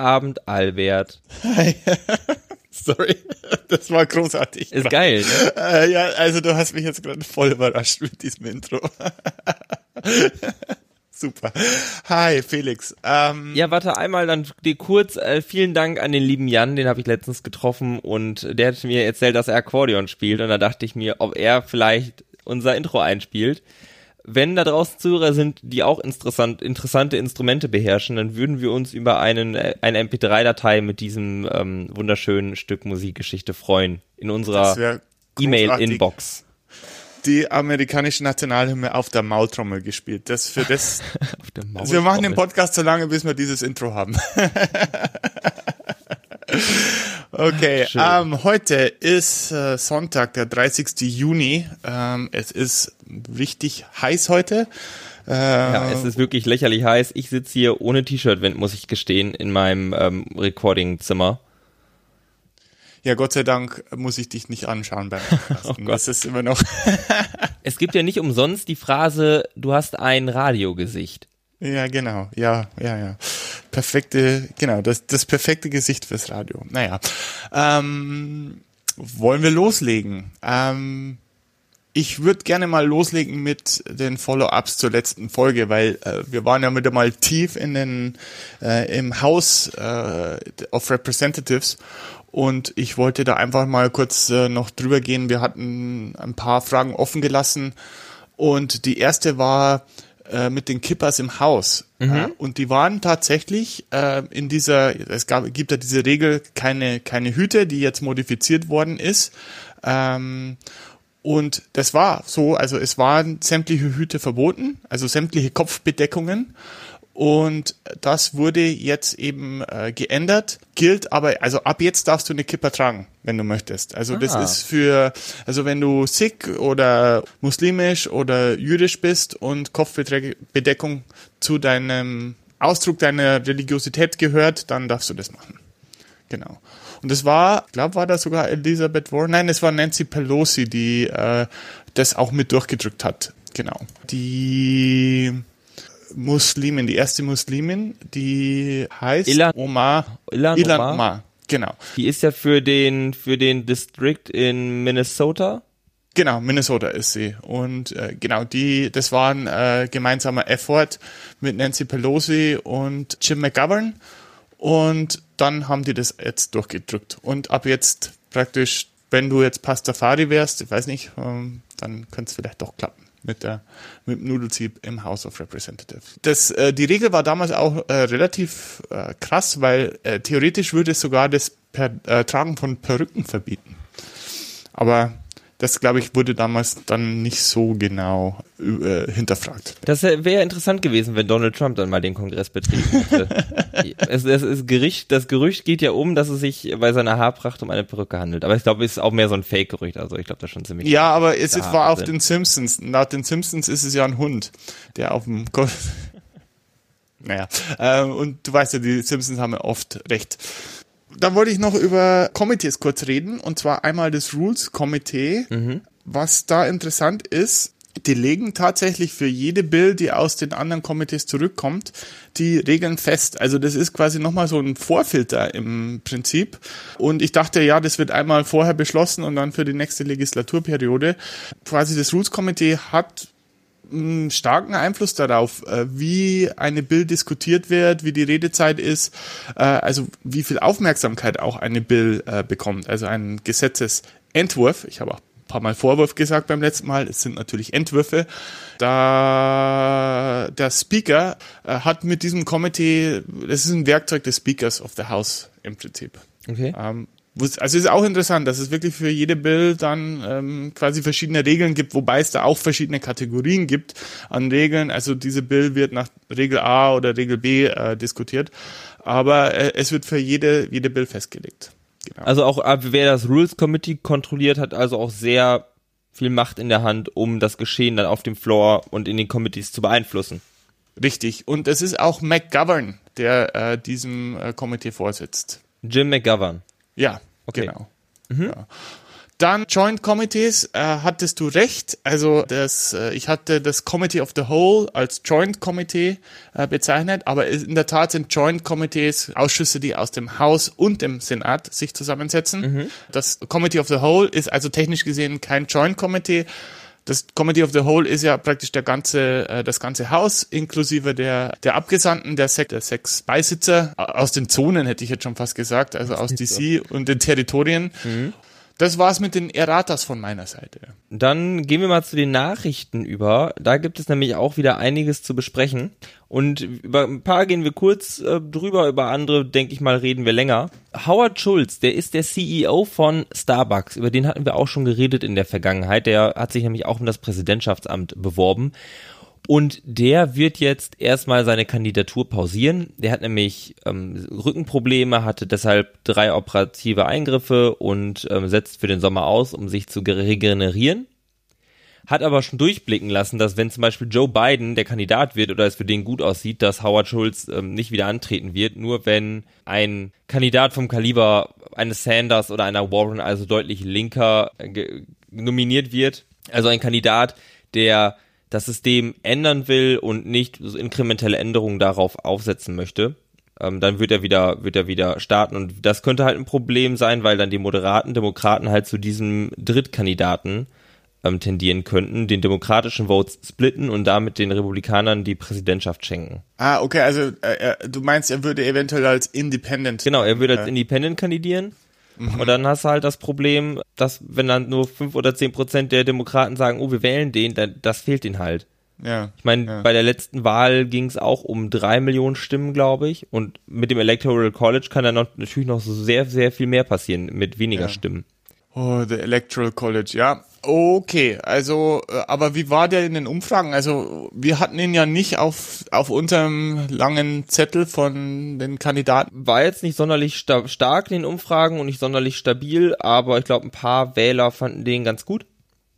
Abend, Albert. Hi. Sorry, das war großartig. Ist geil. Ne? Äh, ja, also du hast mich jetzt gerade voll überrascht mit diesem Intro. Super. Hi, Felix. Ähm, Ja, warte einmal dann dir kurz. Äh, vielen Dank an den lieben Jan, den habe ich letztens getroffen und der hat mir erzählt, dass er Akkordeon spielt und da dachte ich mir, ob er vielleicht unser Intro einspielt. Wenn da draußen Zuhörer sind, die auch interessant, interessante Instrumente beherrschen, dann würden wir uns über einen, äh, eine MP3-Datei mit diesem ähm, wunderschönen Stück Musikgeschichte freuen. In unserer. E-Mail-Inbox. Die amerikanische Nationalhymne auf der Maultrommel gespielt. Das für das. Wir machen den. Podcast so lange, bis wir dieses Intro haben. okay, ähm, heute ist äh, Sonntag, der 30. Juni. Ähm, es ist richtig heiß heute. Äh, Ja, es ist wirklich lächerlich heiß. Ich sitze hier ohne T-Shirt, wenn- muss ich gestehen, in meinem ähm, Recording-Zimmer. ja, Gott sei Dank muss ich dich nicht anschauen beim. Gott. das ist immer noch. Es gibt ja nicht umsonst die Phrase, du hast ein Radiogesicht. Ja, genau. Ja, ja, ja. Perfekte, genau, das, das perfekte Gesicht fürs Radio. Naja. Ähm, wollen wir loslegen? Ähm, ich würde gerne mal loslegen mit den Follow-ups zur letzten Folge, weil äh, wir waren ja wieder mal tief in den äh, im House äh, of Representatives und ich wollte da einfach mal kurz äh, noch drüber gehen. Wir hatten ein paar Fragen offen gelassen und die erste war äh, mit den Kippers im Haus. Äh, und die waren tatsächlich äh, in dieser, es gab, gibt ja diese Regel, keine, keine Hüte, die jetzt modifiziert worden ist. Ähm, und das war so, also es waren sämtliche Hüte verboten, also sämtliche Kopfbedeckungen. Und das wurde jetzt eben äh, geändert, gilt aber, also ab jetzt darfst du eine Kippa tragen, wenn du möchtest. Also das Ah. ist für, also wenn du Sikh oder muslimisch oder jüdisch bist und Kopfbedeckung zu deinem Ausdruck deiner Religiosität gehört, dann darfst du das machen. Genau. Und das war, ich glaube, war das sogar Elizabeth Warren? Nein, es war Nancy Pelosi, die äh, das auch mit durchgedrückt hat. Genau. Die Muslimin, die erste Muslimin, die heißt Ilan- Omar. Ilan Ilan Omar? Omar. Genau. Die ist ja für den, für den District in Minnesota. Genau, Minnesota ist sie. Und äh, genau, die, das war ein äh, gemeinsamer Effort mit Nancy Pelosi und Jim McGovern. Und dann haben die das jetzt durchgedrückt. Und ab jetzt praktisch, wenn du jetzt Pastafari wärst, ich weiß nicht, ähm, dann könnte es vielleicht doch klappen mit der mit dem Nudelsieb im House of Representatives. Das, äh, die Regel war damals auch äh, relativ äh, krass, weil äh, theoretisch würde es sogar das per, äh, Tragen von Perücken verbieten. Aber das, glaube ich, wurde damals dann nicht so genau äh, hinterfragt. Das wäre interessant gewesen, wenn Donald Trump dann mal den Kongress betreten hätte. es, es ist Gericht, das Gerücht geht ja um, dass es sich bei seiner Haarpracht um eine Perücke handelt. Aber ich glaube, es ist auch mehr so ein Fake-Gerücht. Also ich glaube, das ist schon ziemlich. Ja, aber es war auf den Simpsons. Laut den Simpsons ist es ja ein Hund, der auf dem naja, ähm, und du weißt ja, die Simpsons haben ja oft recht. Dann wollte ich noch über Committees kurz reden, und zwar einmal das Rules Committee. Was da interessant ist, die legen tatsächlich für jede Bill, die aus den anderen Komitees zurückkommt, die Regeln fest. Also das ist quasi nochmal so ein Vorfilter im Prinzip. Und ich dachte, ja, das wird einmal vorher beschlossen und dann für die nächste Legislaturperiode. Quasi das Rules Committee hat einen starken Einfluss darauf, äh, wie eine Bill diskutiert wird, wie die Redezeit ist, äh, also wie viel Aufmerksamkeit auch eine Bill äh, bekommt, also ein Gesetzesentwurf. Ich habe auch ein paar Mal Vorwurf gesagt beim letzten Mal, es sind natürlich Entwürfe. Da der Speaker hat mit diesem Komitee, das ist ein Werkzeug des Speakers of the House im Prinzip. Okay. Ähm, also es ist auch interessant, dass es wirklich für jede Bill dann ähm, quasi verschiedene Regeln gibt, wobei es da auch verschiedene Kategorien gibt an Regeln. Also diese Bill wird nach Regel A oder Regel B äh, diskutiert, aber äh, es wird für jede jede Bill festgelegt. Genau. Also auch äh, wer das Rules Committee kontrolliert, hat also auch sehr viel Macht in der Hand, um das Geschehen dann auf dem Floor und in den Committees zu beeinflussen. Richtig. Und es ist auch McGovern, der äh, diesem äh, Komitee vorsitzt. Jim McGovern. Ja, Okay. genau. Ja. Dann Joint Committees, äh, hattest du recht. Also das, äh, ich hatte das Committee of the Whole als Joint Committee äh, bezeichnet, aber in der Tat sind Joint Committees Ausschüsse, die aus dem Haus und dem Senat sich zusammensetzen. Mhm. Das Committee of the Whole ist also technisch gesehen kein Joint Committee. Das Committee of the Whole ist ja praktisch der ganze, äh, das ganze Haus, inklusive der, der Abgesandten, der, sech, der sechs Beisitzer, aus den Zonen hätte ich jetzt schon fast gesagt, also aus DC und den Territorien. Mhm. Das war's mit den Erratas von meiner Seite. Dann gehen wir mal zu den Nachrichten über. Da gibt es nämlich auch wieder einiges zu besprechen. Und über ein paar gehen wir kurz äh, drüber, über andere, denke ich mal, reden wir länger. Howard Schulz, der ist der CEO von Starbucks. Über den hatten wir auch schon geredet in der Vergangenheit. Der hat sich nämlich auch um das Präsidentschaftsamt beworben. Und der wird jetzt erstmal seine Kandidatur pausieren. Der hat nämlich ähm, Rückenprobleme, hatte deshalb drei operative Eingriffe und ähm, setzt für den Sommer aus, um sich zu regenerieren. Hat aber schon durchblicken lassen, dass wenn zum Beispiel Joe Biden der Kandidat wird oder es für den gut aussieht, dass Howard Schulz ähm, nicht wieder antreten wird, nur wenn ein Kandidat vom Kaliber eines Sanders oder einer Warren, also deutlich linker, äh, nominiert wird. Also ein Kandidat, der das System ändern will und nicht so inkrementelle Änderungen darauf aufsetzen möchte, ähm, dann wird er wieder, wird er wieder starten. Und das könnte halt ein Problem sein, weil dann die moderaten Demokraten halt zu diesem Drittkandidaten ähm, tendieren könnten, den demokratischen Votes splitten und damit den Republikanern die Präsidentschaft schenken. Ah, okay, also äh, du meinst, er würde eventuell als Independent. Genau, er würde als äh, Independent kandidieren Mhm. Und dann hast du halt das Problem, dass wenn dann nur fünf oder zehn Prozent der Demokraten sagen, oh, wir wählen den, dann das fehlt ihnen halt. Ja, ich meine, ja. bei der letzten Wahl ging es auch um drei Millionen Stimmen, glaube ich. Und mit dem Electoral College kann dann noch, natürlich noch sehr, sehr viel mehr passieren mit weniger ja. Stimmen. Oh, the Electoral College, ja. Okay, also, äh, aber wie war der in den Umfragen? Also, wir hatten ihn ja nicht auf, auf unserem langen Zettel von den Kandidaten. War jetzt nicht sonderlich sta stark in den Umfragen und nicht sonderlich stabil, aber ich glaube, ein paar Wähler fanden den ganz gut.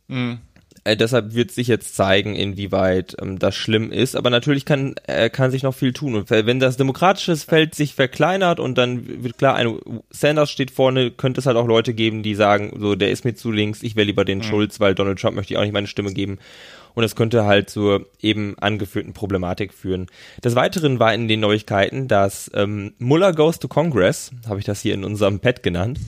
Mhm. Äh, deshalb wird sich jetzt zeigen, inwieweit ähm, das schlimm ist. Aber natürlich kann, äh, kann sich noch viel tun. Und wenn das demokratische Feld sich verkleinert und dann wird klar, ein Sanders steht vorne, könnte es halt auch Leute geben, die sagen, so, der ist mir zu links, ich wähle lieber den mhm. Schulz, weil Donald Trump möchte ich auch nicht meine Stimme geben und es könnte halt zur eben angeführten Problematik führen. Des Weiteren war in den Neuigkeiten, dass ähm, Muller Goes to Congress, habe ich das hier in unserem Pad genannt.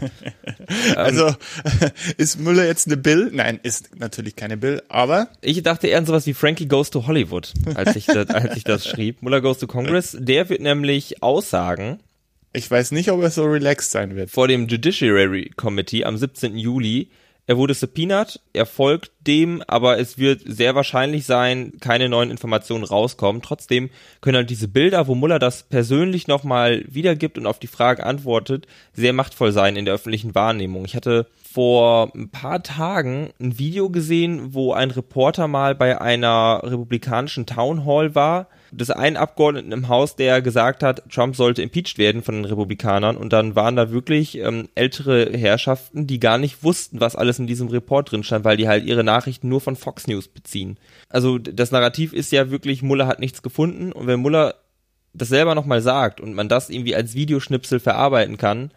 also ähm, ist Müller jetzt eine Bill? Nein, ist natürlich keine Bill, aber ich dachte eher an sowas wie Frankie Goes to Hollywood, als ich das, als ich das schrieb. Muller Goes to Congress, der wird nämlich Aussagen ich weiß nicht, ob er so relaxed sein wird. Vor dem Judiciary Committee am 17. Juli er wurde subpoenaed, er folgt dem, aber es wird sehr wahrscheinlich sein, keine neuen Informationen rauskommen. Trotzdem können halt diese Bilder, wo Muller das persönlich nochmal wiedergibt und auf die Frage antwortet, sehr machtvoll sein in der öffentlichen Wahrnehmung. Ich hatte vor ein paar Tagen ein Video gesehen, wo ein Reporter mal bei einer republikanischen Town Hall war des einen Abgeordneten im Haus, der gesagt hat, Trump sollte impeached werden von den Republikanern und dann waren da wirklich ähm, ältere Herrschaften, die gar nicht wussten, was alles in diesem Report drin stand, weil die halt ihre Nachrichten nur von Fox News beziehen. Also das Narrativ ist ja wirklich, Muller hat nichts gefunden und wenn Muller das selber nochmal sagt und man das irgendwie als Videoschnipsel verarbeiten kann,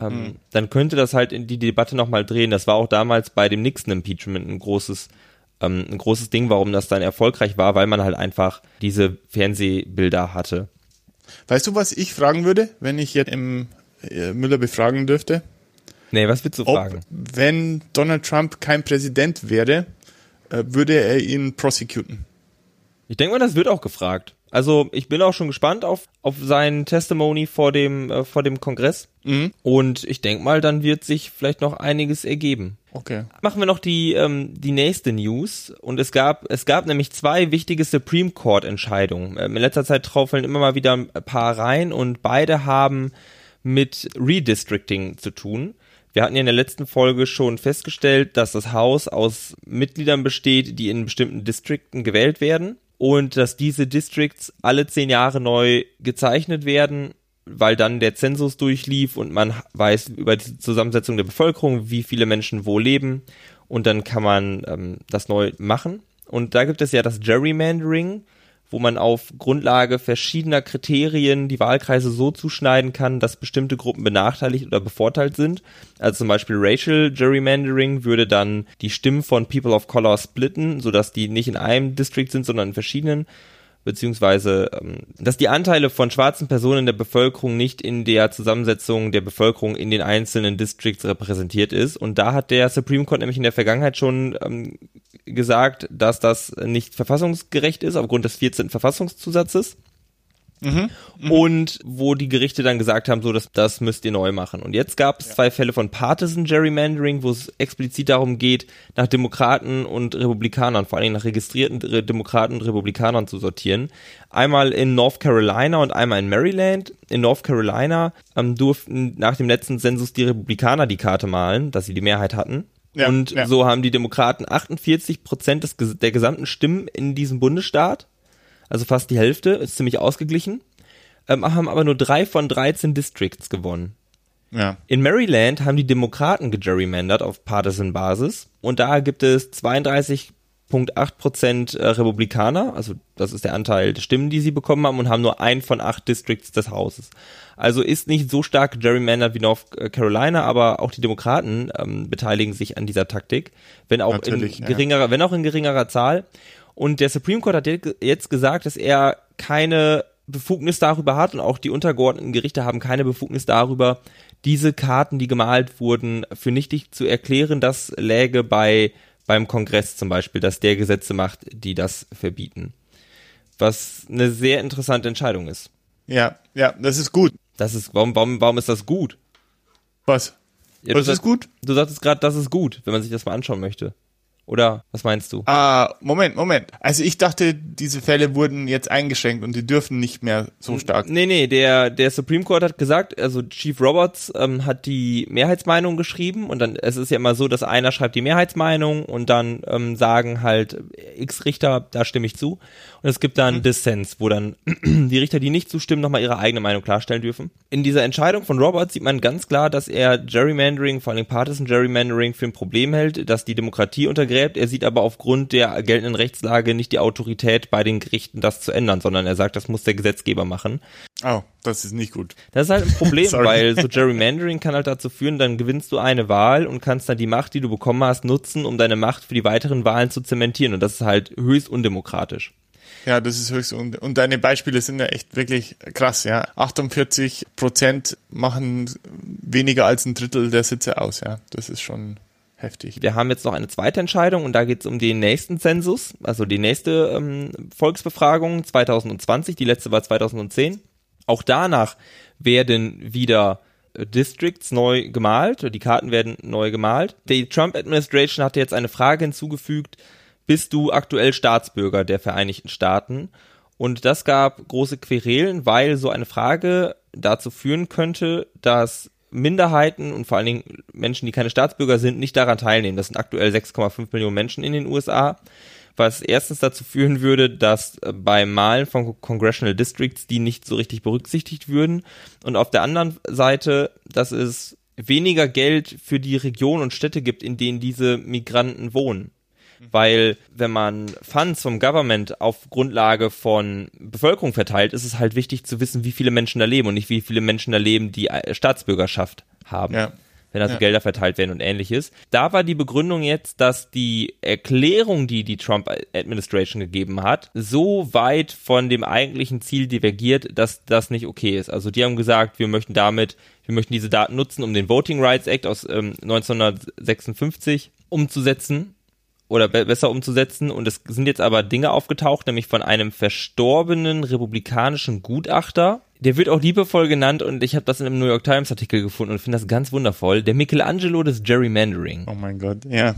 ähm, mhm. dann könnte das halt in die Debatte nochmal drehen. Das war auch damals bei dem Nixon-Impeachment ein großes ähm, ein großes Ding, warum das dann erfolgreich war, weil man halt einfach diese Fernsehbilder hatte. Weißt du, was ich fragen würde, wenn ich jetzt im äh, Müller befragen dürfte? Nee, was willst du Ob, fragen? Wenn Donald Trump kein Präsident wäre, äh, würde er ihn prosecuten? Ich denke mal, das wird auch gefragt. Also ich bin auch schon gespannt auf, auf sein Testimony vor dem, äh, vor dem Kongress. Mhm. Und ich denke mal, dann wird sich vielleicht noch einiges ergeben. Okay. Machen wir noch die, ähm, die nächste News. Und es gab, es gab nämlich zwei wichtige Supreme Court Entscheidungen. Ähm, in letzter Zeit traufeln immer mal wieder ein paar rein und beide haben mit Redistricting zu tun. Wir hatten ja in der letzten Folge schon festgestellt, dass das Haus aus Mitgliedern besteht, die in bestimmten Distrikten gewählt werden und dass diese Districts alle zehn Jahre neu gezeichnet werden, weil dann der Zensus durchlief und man weiß über die Zusammensetzung der Bevölkerung, wie viele Menschen wo leben und dann kann man ähm, das neu machen. Und da gibt es ja das Gerrymandering, wo man auf Grundlage verschiedener Kriterien die Wahlkreise so zuschneiden kann, dass bestimmte Gruppen benachteiligt oder bevorteilt sind. Also zum Beispiel Racial Gerrymandering würde dann die Stimmen von People of Color splitten, sodass die nicht in einem District sind, sondern in verschiedenen beziehungsweise ähm, dass die Anteile von schwarzen Personen in der Bevölkerung nicht in der Zusammensetzung der Bevölkerung in den einzelnen Districts repräsentiert ist. Und da hat der Supreme Court nämlich in der Vergangenheit schon ähm, gesagt, dass das nicht verfassungsgerecht ist aufgrund des 14. Verfassungszusatzes. Mhm. Und wo die Gerichte dann gesagt haben, so, das, das müsst ihr neu machen. Und jetzt gab es ja. zwei Fälle von Partisan Gerrymandering, wo es explizit darum geht, nach Demokraten und Republikanern, vor allem nach registrierten Demokraten und Republikanern zu sortieren. Einmal in North Carolina und einmal in Maryland. In North Carolina ähm, durften nach dem letzten Zensus die Republikaner die Karte malen, dass sie die Mehrheit hatten. Ja, und ja. so haben die Demokraten 48 Prozent des, der gesamten Stimmen in diesem Bundesstaat also fast die Hälfte, ist ziemlich ausgeglichen, ähm, haben aber nur drei von 13 Districts gewonnen. Ja. In Maryland haben die Demokraten gegerrymandert auf Partisan-Basis und da gibt es 32,8 Prozent äh, Republikaner, also das ist der Anteil der Stimmen, die sie bekommen haben und haben nur ein von acht Districts des Hauses. Also ist nicht so stark gerrymandert wie North Carolina, aber auch die Demokraten ähm, beteiligen sich an dieser Taktik, wenn auch Natürlich, in geringerer, ja. wenn auch in geringerer Zahl. Und der Supreme Court hat jetzt gesagt, dass er keine Befugnis darüber hat und auch die untergeordneten Gerichte haben keine Befugnis darüber, diese Karten, die gemalt wurden, für nichtig zu erklären. Das läge bei beim Kongress zum Beispiel, dass der Gesetze macht, die das verbieten. Was eine sehr interessante Entscheidung ist. Ja, ja, das ist gut. Das ist, warum, warum, warum ist das gut? Was? Ja, Was ist gut? Du sagtest gerade, das ist gut, wenn man sich das mal anschauen möchte. Oder was meinst du? Ah, Moment, Moment. Also ich dachte, diese Fälle wurden jetzt eingeschränkt und die dürfen nicht mehr so stark. Nee, nee, der, der Supreme Court hat gesagt, also Chief Roberts ähm, hat die Mehrheitsmeinung geschrieben und dann, es ist ja immer so, dass einer schreibt die Mehrheitsmeinung und dann ähm, sagen halt X Richter, da stimme ich zu. Und es gibt dann mhm. Dissens, wo dann die Richter, die nicht zustimmen, nochmal ihre eigene Meinung klarstellen dürfen. In dieser Entscheidung von Roberts sieht man ganz klar, dass er Gerrymandering, vor allem Partisan Gerrymandering, für ein Problem hält, dass die Demokratie untergräbt untergräbt. Er sieht aber aufgrund der geltenden Rechtslage nicht die Autorität bei den Gerichten, das zu ändern, sondern er sagt, das muss der Gesetzgeber machen. Oh, das ist nicht gut. Das ist halt ein Problem, weil so Gerrymandering kann halt dazu führen, dann gewinnst du eine Wahl und kannst dann die Macht, die du bekommen hast, nutzen, um deine Macht für die weiteren Wahlen zu zementieren. Und das ist halt höchst undemokratisch. Ja, das ist höchst und, und deine Beispiele sind ja echt wirklich krass, ja. 48 Prozent machen weniger als ein Drittel der Sitze aus, ja. Das ist schon Heftig. Wir haben jetzt noch eine zweite Entscheidung und da geht es um den nächsten Zensus, also die nächste ähm, Volksbefragung 2020, die letzte war 2010. Auch danach werden wieder äh, Districts neu gemalt, die Karten werden neu gemalt. Die Trump Administration hatte jetzt eine Frage hinzugefügt, bist du aktuell Staatsbürger der Vereinigten Staaten? Und das gab große Querelen, weil so eine Frage dazu führen könnte, dass Minderheiten und vor allen Dingen Menschen, die keine Staatsbürger sind, nicht daran teilnehmen. Das sind aktuell 6,5 Millionen Menschen in den USA, was erstens dazu führen würde, dass äh, beim Malen von Congressional Districts die nicht so richtig berücksichtigt würden und auf der anderen Seite, dass es weniger Geld für die Regionen und Städte gibt, in denen diese Migranten wohnen. Weil wenn man Funds vom Government auf Grundlage von Bevölkerung verteilt, ist es halt wichtig zu wissen, wie viele Menschen da leben und nicht wie viele Menschen da leben, die Staatsbürgerschaft haben. Ja wenn also ja. Gelder verteilt werden und ähnliches. Da war die Begründung jetzt, dass die Erklärung, die die Trump-Administration gegeben hat, so weit von dem eigentlichen Ziel divergiert, dass das nicht okay ist. Also die haben gesagt, wir möchten damit, wir möchten diese Daten nutzen, um den Voting Rights Act aus ähm, 1956 umzusetzen oder be besser umzusetzen. Und es sind jetzt aber Dinge aufgetaucht, nämlich von einem verstorbenen republikanischen Gutachter, der wird auch liebevoll genannt und ich habe das in einem New York Times Artikel gefunden und finde das ganz wundervoll. Der Michelangelo des Gerrymandering. Oh mein Gott, ja.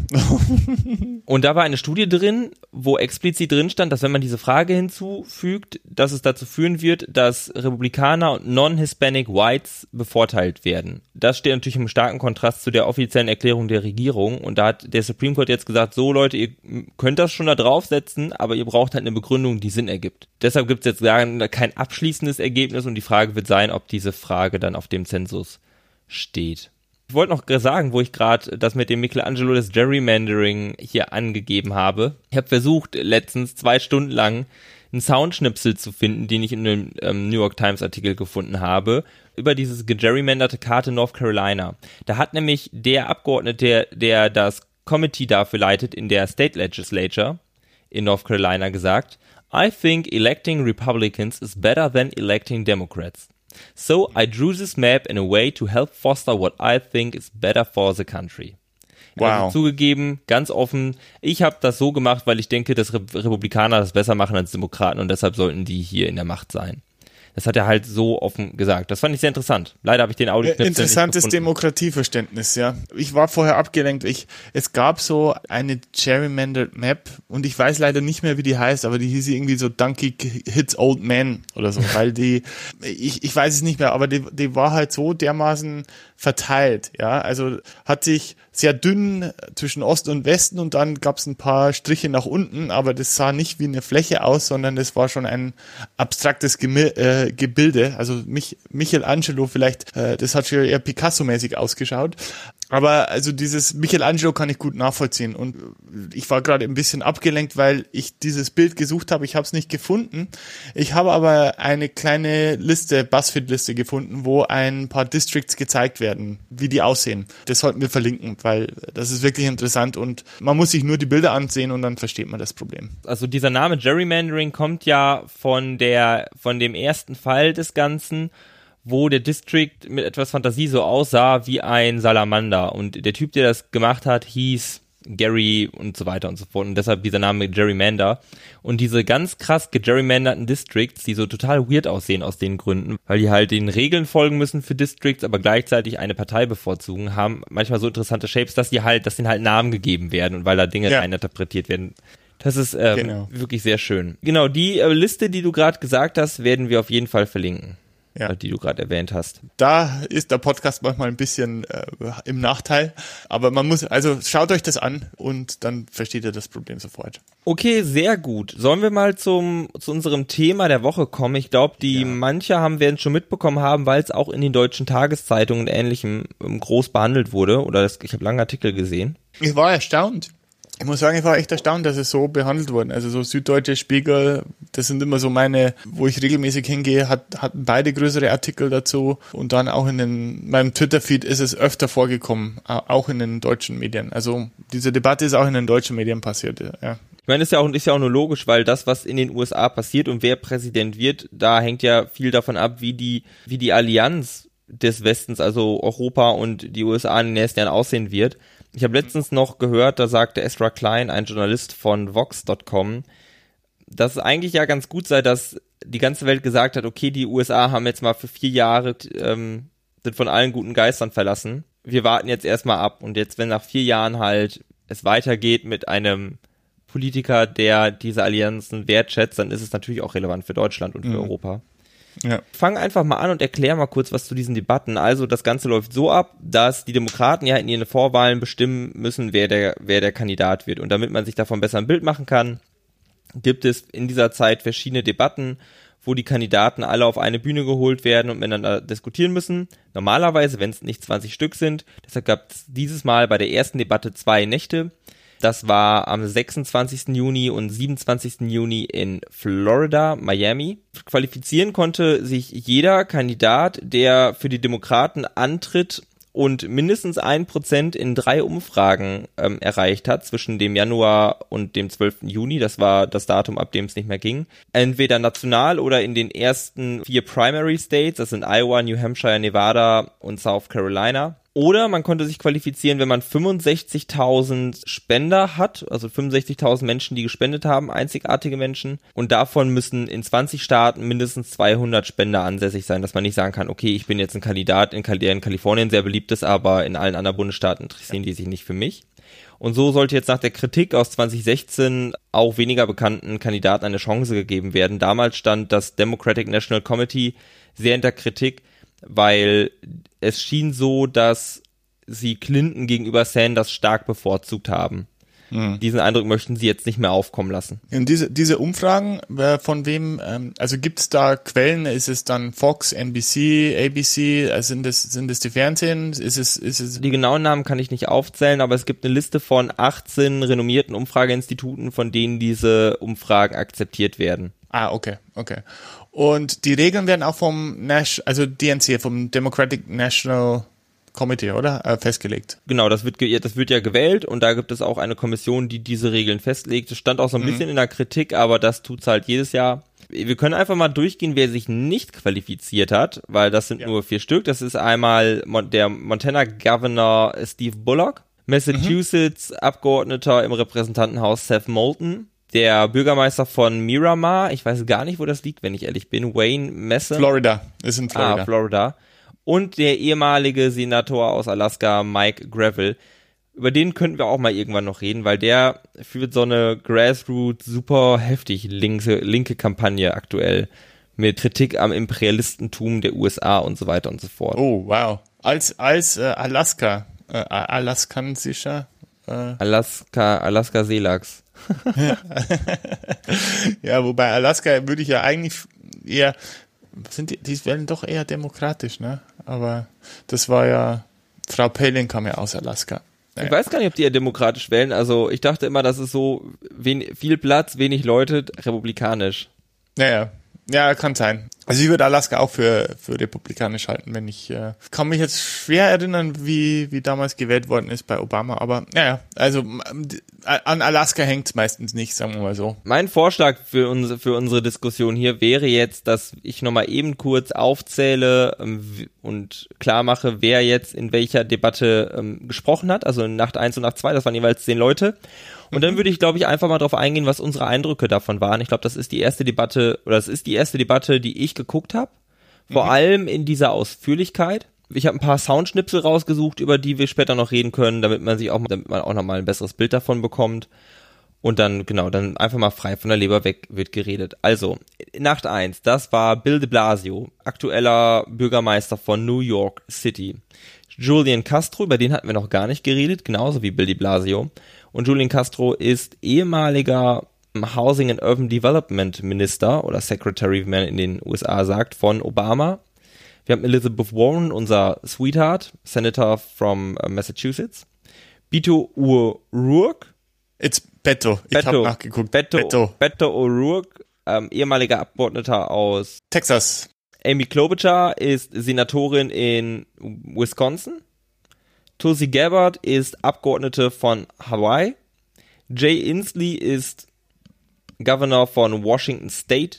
und da war eine Studie drin, wo explizit drin stand, dass wenn man diese Frage hinzufügt, dass es dazu führen wird, dass Republikaner und Non-Hispanic Whites bevorteilt werden. Das steht natürlich im starken Kontrast zu der offiziellen Erklärung der Regierung und da hat der Supreme Court jetzt gesagt, so Leute, ihr könnt das schon da draufsetzen, aber ihr braucht halt eine Begründung, die Sinn ergibt. Deshalb gibt es jetzt kein abschließendes Ergebnis und die Frage wird sein, ob diese Frage dann auf dem Zensus steht. Ich wollte noch sagen, wo ich gerade das mit dem Michelangelo des Gerrymandering hier angegeben habe. Ich habe versucht, letztens zwei Stunden lang einen Soundschnipsel zu finden, den ich in einem ähm, New York Times Artikel gefunden habe, über dieses gegerrymanderte Karte North Carolina. Da hat nämlich der Abgeordnete, der, der das Committee dafür leitet in der State Legislature in North Carolina gesagt, I think electing Republicans is better than electing Democrats. So I drew this map in a way to help foster what I think is better for the country. Wow. Also zugegeben, ganz offen, ich habe das so gemacht, weil ich denke, dass Republikaner das besser machen als Demokraten und deshalb sollten die hier in der Macht sein. Das hat er halt so offen gesagt. Das fand ich sehr interessant. Leider habe ich den Audio Interessantes Demokratieverständnis, ja. Ich war vorher abgelenkt. Ich, es gab so eine Gerrymandered Map und ich weiß leider nicht mehr, wie die heißt, aber die hieß irgendwie so Donkey Hits Old Man oder so, weil die, ich, ich weiß es nicht mehr, aber die, die war halt so dermaßen verteilt, ja. Also hat sich sehr dünn zwischen Osten und Westen und dann gab es ein paar Striche nach unten, aber das sah nicht wie eine Fläche aus, sondern das war schon ein abstraktes Gemil äh, Gebilde. Also Mich Michelangelo vielleicht, äh, das hat schon eher Picasso-mäßig ausgeschaut. Aber also dieses Michelangelo kann ich gut nachvollziehen und ich war gerade ein bisschen abgelenkt, weil ich dieses Bild gesucht habe. Ich habe es nicht gefunden. Ich habe aber eine kleine Liste, Buzzfeed-Liste gefunden, wo ein paar Districts gezeigt werden, wie die aussehen. Das sollten wir verlinken, weil das ist wirklich interessant und man muss sich nur die Bilder ansehen und dann versteht man das Problem. Also dieser Name Gerrymandering kommt ja von der von dem ersten Fall des Ganzen wo der District mit etwas Fantasie so aussah wie ein Salamander. Und der Typ, der das gemacht hat, hieß Gary und so weiter und so fort. Und deshalb dieser Name Gerrymander. Und diese ganz krass gegerrymanderten Districts, die so total weird aussehen aus den Gründen, weil die halt den Regeln folgen müssen für Districts, aber gleichzeitig eine Partei bevorzugen, haben manchmal so interessante Shapes, dass die halt, dass denen halt Namen gegeben werden und weil da Dinge ja. reininterpretiert werden. Das ist ähm, genau. wirklich sehr schön. Genau, die äh, Liste, die du gerade gesagt hast, werden wir auf jeden Fall verlinken ja. die du gerade erwähnt hast. Da ist der Podcast manchmal ein bisschen äh, im Nachteil, aber man muss, also schaut euch das an und dann versteht ihr das Problem sofort. Okay, sehr gut. Sollen wir mal zum zu unserem Thema der Woche kommen? Ich glaube, die ja. manche haben werden schon mitbekommen haben, weil es auch in den deutschen Tageszeitungen und ähnlichem ähm, groß behandelt wurde oder das, ich habe lange Artikel gesehen. Ich war erstaunt ich muss sagen, ich war echt erstaunt, dass es so behandelt wurde. Also so Süddeutsche Spiegel, das sind immer so meine, wo ich regelmäßig hingehe, hat, hatten beide größere Artikel dazu. Und dann auch in den, meinem Twitter-Feed ist es öfter vorgekommen, auch in den deutschen Medien. Also diese Debatte ist auch in den deutschen Medien passiert, ja. Ich meine, ist ja auch, ist ja auch nur logisch, weil das, was in den USA passiert und wer Präsident wird, da hängt ja viel davon ab, wie die, wie die Allianz des Westens, also Europa und die USA in den nächsten Jahren aussehen wird. Ich habe letztens noch gehört, da sagte Ezra Klein, ein Journalist von Vox.com, dass es eigentlich ja ganz gut sei, dass die ganze Welt gesagt hat, okay, die USA haben jetzt mal für vier Jahre ähm, sind von allen guten Geistern verlassen. Wir warten jetzt erstmal ab und jetzt, wenn nach vier Jahren halt es weitergeht mit einem Politiker, der diese Allianzen wertschätzt, dann ist es natürlich auch relevant für Deutschland und für mhm. Europa. Ja. Fang einfach mal an und erklär mal kurz was zu diesen Debatten. Also das Ganze läuft so ab, dass die Demokraten ja in ihren Vorwahlen bestimmen müssen, wer der, wer der Kandidat wird. Und damit man sich davon besser ein Bild machen kann, gibt es in dieser Zeit verschiedene Debatten, wo die Kandidaten alle auf eine Bühne geholt werden und miteinander diskutieren müssen. Normalerweise, wenn es nicht 20 Stück sind. Deshalb gab es dieses Mal bei der ersten Debatte zwei Nächte. Das war am 26. Juni und 27. Juni in Florida, Miami. Qualifizieren konnte sich jeder Kandidat, der für die Demokraten antritt und mindestens ein Prozent in drei Umfragen ähm, erreicht hat zwischen dem Januar und dem 12. Juni. Das war das Datum, ab dem es nicht mehr ging. Entweder national oder in den ersten vier Primary States, das sind Iowa, New Hampshire, Nevada und South Carolina. Oder man konnte sich qualifizieren, wenn man 65.000 Spender hat, also 65.000 Menschen, die gespendet haben, einzigartige Menschen. Und davon müssen in 20 Staaten mindestens 200 Spender ansässig sein, dass man nicht sagen kann, okay, ich bin jetzt ein Kandidat, in, der in Kalifornien sehr beliebt ist, aber in allen anderen Bundesstaaten interessieren die sich nicht für mich. Und so sollte jetzt nach der Kritik aus 2016 auch weniger bekannten Kandidaten eine Chance gegeben werden. Damals stand das Democratic National Committee sehr in der Kritik, weil es schien so, dass sie Clinton gegenüber Sanders stark bevorzugt haben. Mhm. Diesen Eindruck möchten sie jetzt nicht mehr aufkommen lassen. Und diese, diese Umfragen, äh, von wem, ähm, also gibt es da Quellen? Ist es dann Fox, NBC, ABC? Also sind es sind es die Fernsehen? Ist es, ist es die genauen Namen kann ich nicht aufzählen, aber es gibt eine Liste von 18 renommierten Umfrageinstituten, von denen diese Umfragen akzeptiert werden. Ah, okay, okay. Und die Regeln werden auch vom Nash, also DNC, vom Democratic National Committee, oder? Äh, festgelegt. Genau, das wird, ge- das wird ja gewählt und da gibt es auch eine Kommission, die diese Regeln festlegt. Das stand auch so ein bisschen in der Kritik, aber das tut's halt jedes Jahr. Wir können einfach mal durchgehen, wer sich nicht qualifiziert hat, weil das sind Ja. nur vier Stück. Das ist einmal Mon der Montana Governor Steve Bullock, Massachusetts Abgeordneter im Repräsentantenhaus Seth Moulton, der Bürgermeister von Miramar, ich weiß gar nicht, wo das liegt, wenn ich ehrlich bin, Wayne Messer. Florida, ist in Florida. Ah, Florida. Und der ehemalige Senator aus Alaska, Mike Gravel. Über den könnten wir auch mal irgendwann noch reden, weil der führt so eine Grassroots super heftig linke, linke Kampagne aktuell mit Kritik am Imperialistentum der USA und so weiter und so fort. oh, wow. Als, als äh, Alaska, äh, alaskansischer, äh, Alaska, Alaska Seelachs. ja, wobei Alaska würde ich ja eigentlich eher, sind die, die werden doch eher demokratisch, ne? Aber das war ja, Frau Palin kam ja aus Alaska. Ich weiß gar nicht, ob die ja demokratisch wählen. Also ich dachte immer, das ist so wen, viel Platz, wenig Leute, republikanisch. Naja, ja, kann sein. Also ich würde Alaska auch für, für republikanisch halten, wenn ich, äh, kann mich jetzt schwer erinnern, wie, wie damals gewählt worden ist bei Obama, aber naja, also an Alaska hängt's meistens nicht, sagen wir mal so. Mein Vorschlag für, unsere für unsere Diskussion hier wäre jetzt, dass ich nochmal eben kurz aufzähle ähm, und klar mache, wer jetzt in welcher Debatte ähm, gesprochen hat. Also in Nacht 1 und Nacht 2, das waren jeweils zehn Leute. Und dann würde ich, glaube ich, einfach mal darauf eingehen, was unsere Eindrücke davon waren. Ich glaube, das ist die erste Debatte, oder das ist die erste Debatte, die ich geguckt habe. Vor allem in dieser Ausführlichkeit. Ich habe ein paar Soundschnipsel rausgesucht, über die wir später noch reden können, damit man sich auch, damit man auch nochmal ein besseres Bild davon bekommt. Und dann, genau, dann einfach mal frei von der Leber weg wird geredet. Also, Nacht eins, das war Bill de Blasio, aktueller Bürgermeister von New York City. Julian Castro, über den hatten wir noch gar nicht geredet, genauso wie Bill de Blasio. Und Julian Castro ist ehemaliger Housing and Urban Development Minister oder Secretary, wie man in den USA sagt, von Obama. Wir haben Elizabeth Warren, unser Sweetheart, Senator from äh, Massachusetts. Beto O'Rourke, It's Beto, ich habe nachgeguckt. Beto, Beto, Beto O'Rourke, ähm, ehemaliger Abgeordneter aus Texas. Amy Klobuchar ist Senatorin in Wisconsin. Tulsi Gabbard ist Abgeordnete von Hawaii. Jay Inslee ist Governor von Washington State.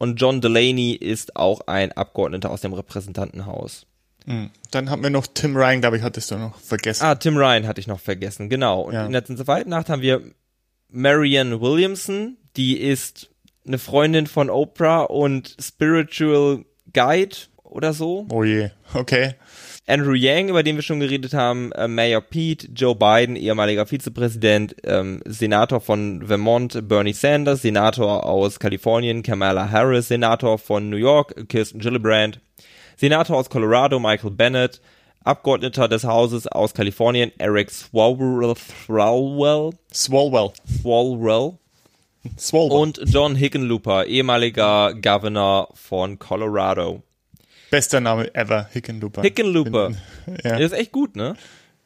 Und John Delaney ist auch ein Abgeordneter aus dem Repräsentantenhaus. Hm. Dann haben wir noch Tim Ryan, glaube ich, hattest du noch vergessen. Ah, Tim Ryan hatte ich noch vergessen, genau. Und Ja. in der zweiten Nacht haben wir Marianne Williamson, die ist eine Freundin von Oprah und Spiritual Guide oder so. Oh je, okay. Andrew Yang, über den wir schon geredet haben, äh, Mayor Pete, Joe Biden, ehemaliger Vizepräsident, ähm, Senator von Vermont, Bernie Sanders, Senator aus Kalifornien, Kamala Harris, Senator von New York, Kirsten Gillibrand, Senator aus Colorado, Michael Bennett, Abgeordneter des Hauses aus Kalifornien, Eric Swalwell, Swalwell, Swalwell. Swalwell Swalwell. und John Hickenlooper, ehemaliger Governor von Colorado. Bester Name ever, Hickenlooper. Hickenlooper. Ja. Der ist echt gut, ne?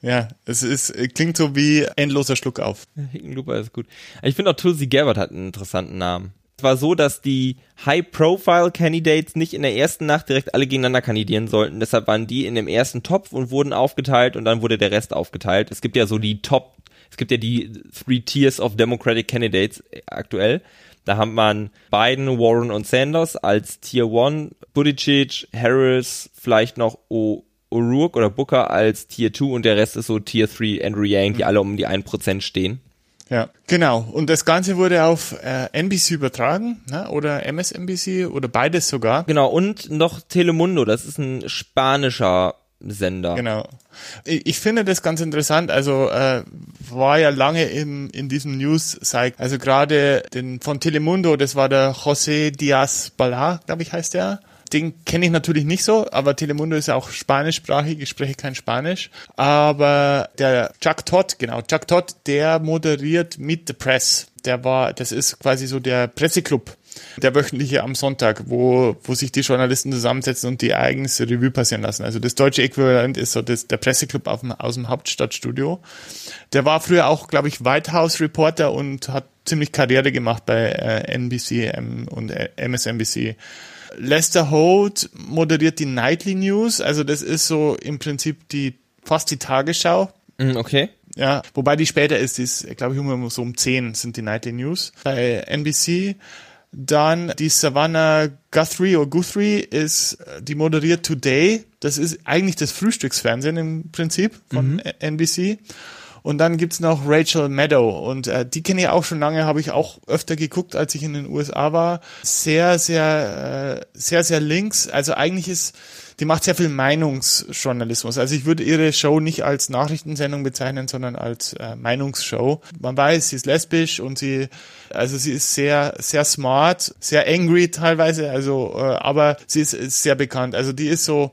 Ja, es ist, klingt so wie endloser Schluck auf. Hickenlooper ist gut. Ich finde auch Tulsi Gabbard hat einen interessanten Namen. Es war so, dass die High-Profile-Candidates nicht in der ersten Nacht direkt alle gegeneinander kandidieren sollten. Deshalb waren die in dem ersten Topf und wurden aufgeteilt und dann wurde der Rest aufgeteilt. Es gibt ja so die Top, es gibt ja die Three Tiers of Democratic Candidates aktuell. Da haben man Biden, Warren und Sanders als Tier 1, Buttigieg, Harris, vielleicht noch o O'Rourke oder Booker als Tier 2 und der Rest ist so Tier 3, Andrew Yang, die alle um die 1% stehen. Ja, genau. Und das Ganze wurde auf äh, NBC übertragen, ne? oder MSNBC oder beides sogar. Genau, und noch Telemundo, das ist ein spanischer Sender. Genau. Ich, ich finde das ganz interessant. Also äh, war ja lange im, in diesem News-Cycle. Also gerade den von Telemundo, das war der José Diaz Balá, glaube ich, heißt der. Den kenne ich natürlich nicht so, aber Telemundo ist ja auch spanischsprachig, ich spreche kein Spanisch. Aber der Chuck Todd, genau, Chuck Todd, der moderiert Meet the Press. Der war, das ist quasi so der Presseclub der wöchentliche am Sonntag, wo, wo sich die Journalisten zusammensetzen und die Ereignisse Revue passieren lassen. Also das deutsche Äquivalent ist so das, der Presseclub auf dem, aus dem Hauptstadtstudio. Der war früher auch, glaube ich, White House Reporter und hat ziemlich Karriere gemacht bei äh, NBC ähm, und äh, MSNBC. Lester Holt moderiert die Nightly News, also das ist so im Prinzip die fast die Tagesschau. Mm, okay. Ja, wobei die später ist, die ist, glaube ich, immer so um 10 sind die Nightly News bei NBC. Dann die Savannah Guthrie oder Guthrie ist, die moderiert Today. Das ist eigentlich das Frühstücksfernsehen im Prinzip von mhm. NBC. Und dann gibt's noch Rachel Maddow und äh, die kenne ich auch schon lange, habe ich auch öfter geguckt, als ich in den USA war. Sehr, sehr, äh, sehr, sehr links. Also eigentlich ist die macht sehr viel Meinungsjournalismus. Also ich würde ihre Show nicht als Nachrichtensendung bezeichnen, sondern als äh, Meinungsshow. Man weiß, sie ist lesbisch und sie, also sie ist sehr, sehr smart, sehr angry teilweise, also, äh, aber sie ist, ist sehr bekannt. Also die ist so,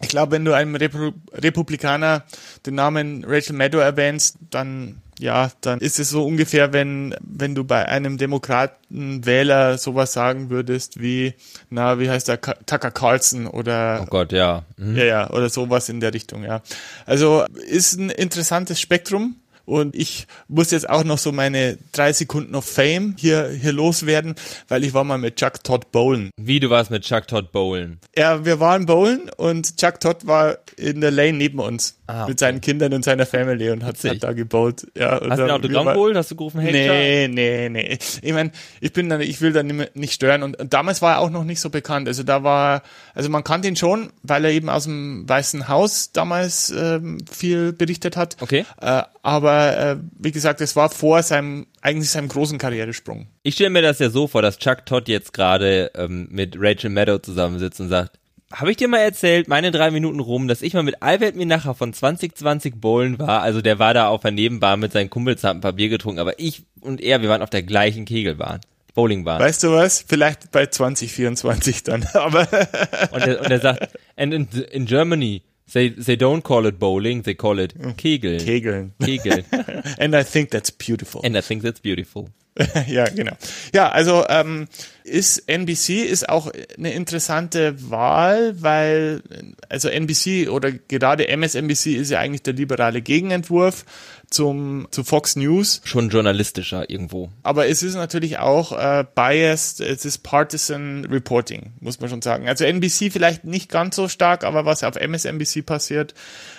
ich glaube, wenn du einem Repu Republikaner den Namen Rachel Maddow erwähnst, dann ja, dann ist es so ungefähr, wenn, wenn du bei einem Demokratenwähler sowas sagen würdest wie, na, wie heißt der, Tucker Carlson oder. Oh Gott, ja. Mhm. Ja, ja, oder sowas in der Richtung, ja. Also, ist ein interessantes Spektrum. Und ich muss jetzt auch noch so meine drei Sekunden of Fame hier, hier loswerden, weil ich war mal mit Chuck Todd bowlen. Wie, du warst mit Chuck Todd bowlen? Ja, wir waren bowlen und Chuck Todd war in der Lane neben uns. Ah, okay. Mit seinen Kindern und seiner Family und hat, hat da gebowlt. Ja, Hast du ein Autogramm geholt? Hast du gerufen, hey, Nee, Chuck? nee, nee. Ich meine, ich bin dann, ich will dann nicht stören und, und damals war er auch noch nicht so bekannt. Also da war, also man kannte ihn schon, weil er eben aus dem Weißen Haus damals ähm, viel berichtet hat. Okay. Äh, aber äh, wie gesagt, es war vor seinem eigentlich seinem großen Karrieresprung. Ich stelle mir das ja so vor, dass Chuck Todd jetzt gerade ähm, mit Rachel Maddow zusammensitzt und sagt, habe ich dir mal erzählt, meine drei Minuten rum, dass ich mal mit Albert Minacher von 2020 Bowlen war. Also der war da auf der Nebenbahn mit seinen Kumpels, haben ein paar Bier getrunken, aber ich und er, wir waren auf der gleichen Kegelbahn. Bowlingbahn. Weißt du was? Vielleicht bei 2024 dann, aber. und, er, und er sagt, and in, in Germany, They, they don't call it bowling, they call it Kegeln. Kegeln. Kegeln. And I think that's beautiful. And I think that's beautiful. ja, genau. Ja, also ähm, ist NBC ist auch eine interessante Wahl, weil also NBC oder gerade MSNBC ist ja eigentlich der liberale Gegenentwurf zum, zu Fox News. Schon journalistischer irgendwo. Aber es ist natürlich auch äh, biased, es ist partisan Reporting, muss man schon sagen. Also NBC vielleicht nicht ganz so stark, aber was auf MSNBC passiert.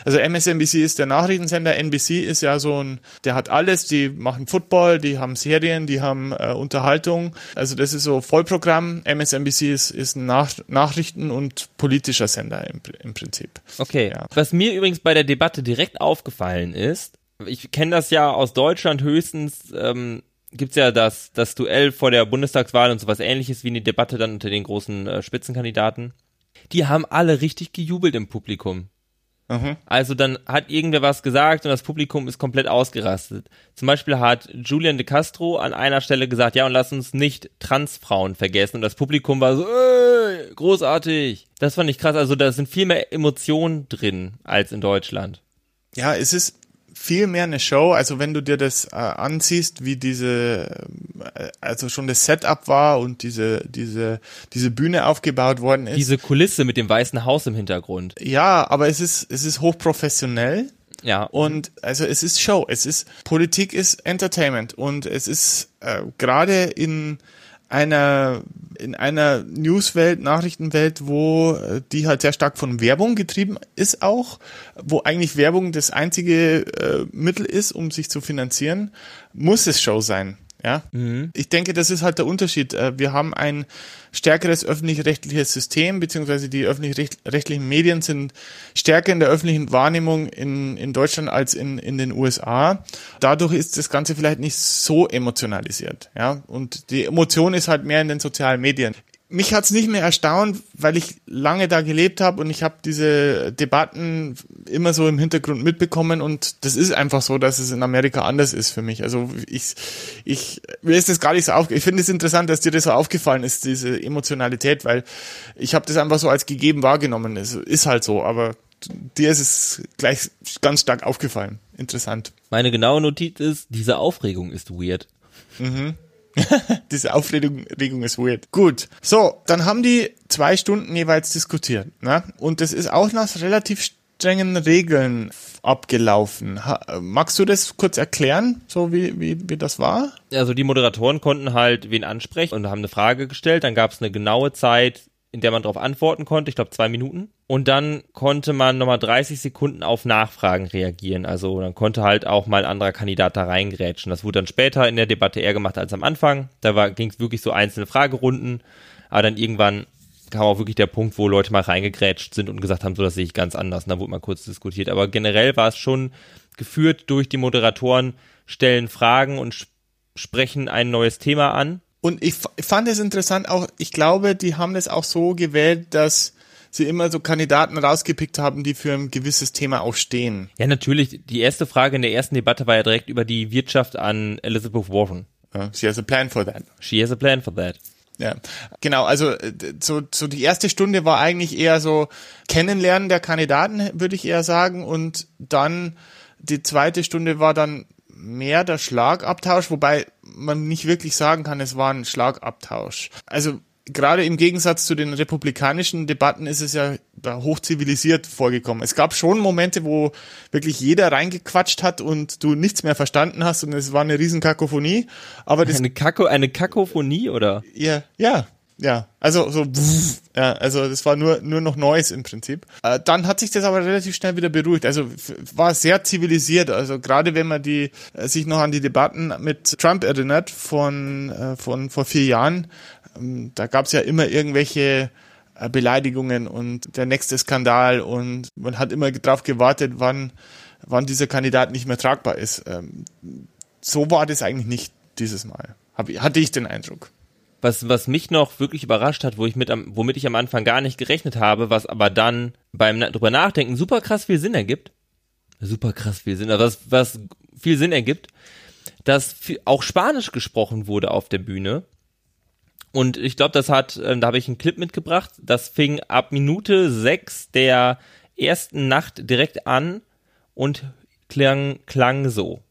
Also MSNBC ist der Nachrichtensender, NBC ist ja so ein, der hat alles, die machen Football, die haben Serien, die haben äh, Unterhaltung. Also das ist so Vollprogramm. MSNBC ist, ist ein Nach Nachrichten- und politischer Sender im, im Prinzip. Okay. Ja. Was mir übrigens bei der Debatte direkt aufgefallen ist, ich kenne das ja aus Deutschland höchstens, ähm, gibt's ja das, das Duell vor der Bundestagswahl und sowas ähnliches wie eine Debatte dann unter den großen äh, Spitzenkandidaten. Die haben alle richtig gejubelt im Publikum. Mhm. Also dann hat irgendwer was gesagt und das Publikum ist komplett ausgerastet. Zum Beispiel hat Julian de Castro an einer Stelle gesagt, ja und lass uns nicht Transfrauen vergessen und das Publikum war so, ey, großartig. Das fand ich krass. Also da sind viel mehr Emotionen drin als in Deutschland. Ja, es ist, viel mehr eine Show. Also wenn du dir das äh, ansiehst, wie diese, äh, also schon das Setup war und diese, diese, diese Bühne aufgebaut worden ist. Diese Kulisse mit dem weißen Haus im Hintergrund. Ja, aber es ist, es ist hochprofessionell. Ja. Und also es ist Show, es ist Politik ist Entertainment und es ist äh, gerade in einer in einer Newswelt, Nachrichtenwelt, wo äh, die halt sehr stark von Werbung getrieben ist auch, wo eigentlich Werbung das einzige äh, Mittel ist, um sich zu finanzieren, muss es Show sein. Ja, mhm. ich denke, das ist halt der Unterschied. Äh, wir haben ein stärkeres öffentlich-rechtliches System, beziehungsweise die öffentlich-rechtlichen Medien sind stärker in der öffentlichen Wahrnehmung in, in Deutschland als in, in den USA. Dadurch ist das Ganze vielleicht nicht so emotionalisiert. Ja, und die Emotion ist halt mehr in den sozialen Medien mich hat's nicht mehr erstaunt, weil ich lange da gelebt habe und ich habe diese Debatten immer so im Hintergrund mitbekommen und das ist einfach so, dass es in Amerika anders ist für mich. Also ich, ich mir ist das gar nicht so auf. Ich finde es interessant, dass dir das so aufgefallen ist, diese Emotionalität, weil ich habe das einfach so als gegeben wahrgenommen. Es ist halt so, aber dir ist es gleich ganz stark aufgefallen. Interessant. Meine genaue Notiz ist, diese Aufregung ist weird. Mhm. Diese Aufregung Regung ist weird. Gut, so, dann haben die zwei Stunden jeweils diskutiert. Ne? Und das ist auch nach relativ strengen Regeln abgelaufen. Ha, magst du das kurz erklären, so wie, wie, wie das war? Also die Moderatoren konnten halt wen ansprechen und haben eine Frage gestellt. Dann gab es eine genaue Zeit, in der man darauf antworten konnte. Ich glaube zwei Minuten. Und dann konnte man nochmal 30 Sekunden auf Nachfragen reagieren. Also dann konnte halt auch mal ein anderer Kandidat da reingrätschen. Das wurde dann später in der Debatte eher gemacht als am Anfang. Da ging es wirklich so einzelne Fragerunden. Aber dann irgendwann kam auch wirklich der Punkt, wo Leute mal reingegrätscht sind und gesagt haben, so das sehe ich ganz anders. Und dann wurde mal kurz diskutiert. Aber generell war es schon geführt durch die Moderatoren, stellen Fragen und sprechen ein neues Thema an. Und ich fand es interessant auch, ich glaube, die haben das auch so gewählt, dass sie immer so Kandidaten rausgepickt haben, die für ein gewisses Thema auch stehen. Ja, natürlich. Die erste Frage in der ersten Debatte war ja direkt über die Wirtschaft an Elizabeth Warren. She has a plan for that. She has a plan for that. Ja, genau. Also äh, so, so die erste Stunde war eigentlich eher so Kennenlernen der Kandidaten, würde ich eher sagen. Und dann die zweite Stunde war dann mehr der Schlagabtausch, wobei man nicht wirklich sagen kann, es war ein Schlagabtausch. Also gerade im Gegensatz zu den republikanischen Debatten ist es ja hochzivilisiert vorgekommen. Es gab schon Momente, wo wirklich jeder reingequatscht hat und du nichts mehr verstanden hast und es war eine riesen Kakophonie. Aber das eine Kako eine Kakophonie oder? Ja, ja, ja, also so, ja, also das war nur nur noch Neues im Prinzip. Äh, dann hat sich das aber relativ schnell wieder beruhigt. Also war sehr zivilisiert. Also gerade wenn man die äh, sich noch an die Debatten mit Trump erinnert von äh, von vor vier Jahren, ähm, da gab es ja immer irgendwelche äh, Beleidigungen und der nächste Skandal und man hat immer darauf gewartet, wann wann dieser Kandidat nicht mehr tragbar ist. Ähm, so war das eigentlich nicht dieses Mal. Hab, hatte ich den Eindruck was, was mich noch wirklich überrascht hat, wo ich mit am, womit ich am Anfang gar nicht gerechnet habe, was aber dann beim drüber nachdenken super krass viel Sinn ergibt. Super krass viel Sinn, also was, was viel Sinn ergibt, dass viel, auch Spanisch gesprochen wurde auf der Bühne. Und ich glaube, das hat, äh, da habe ich einen Clip mitgebracht, das fing ab Minute sechs der ersten Nacht direkt an und klang, klang so.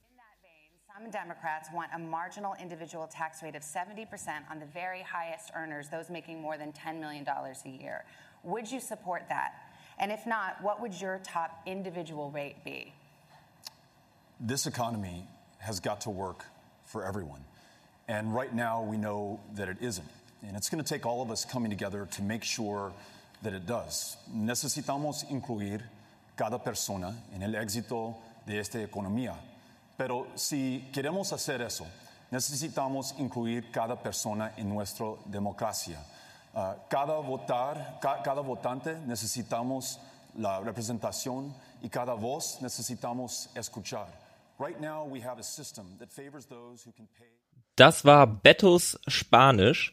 Democrats want a marginal individual tax rate of 70% on the very highest earners, those making more than $10 million a year. Would you support that? And if not, what would your top individual rate be? This economy has got to work for everyone. And right now, we know that it isn't. And it's going to take all of us coming together to make sure that it does. Necesitamos incluir cada persona en el éxito de esta economía. Pero si queremos hacer eso, necesitamos incluir cada persona en nuestra democracia. Uh, cada, votar, ca cada votante necesitamos la representación y cada voz necesitamos escuchar. Right now we have a system that favors those who can pay. Das war Bettos Spanisch.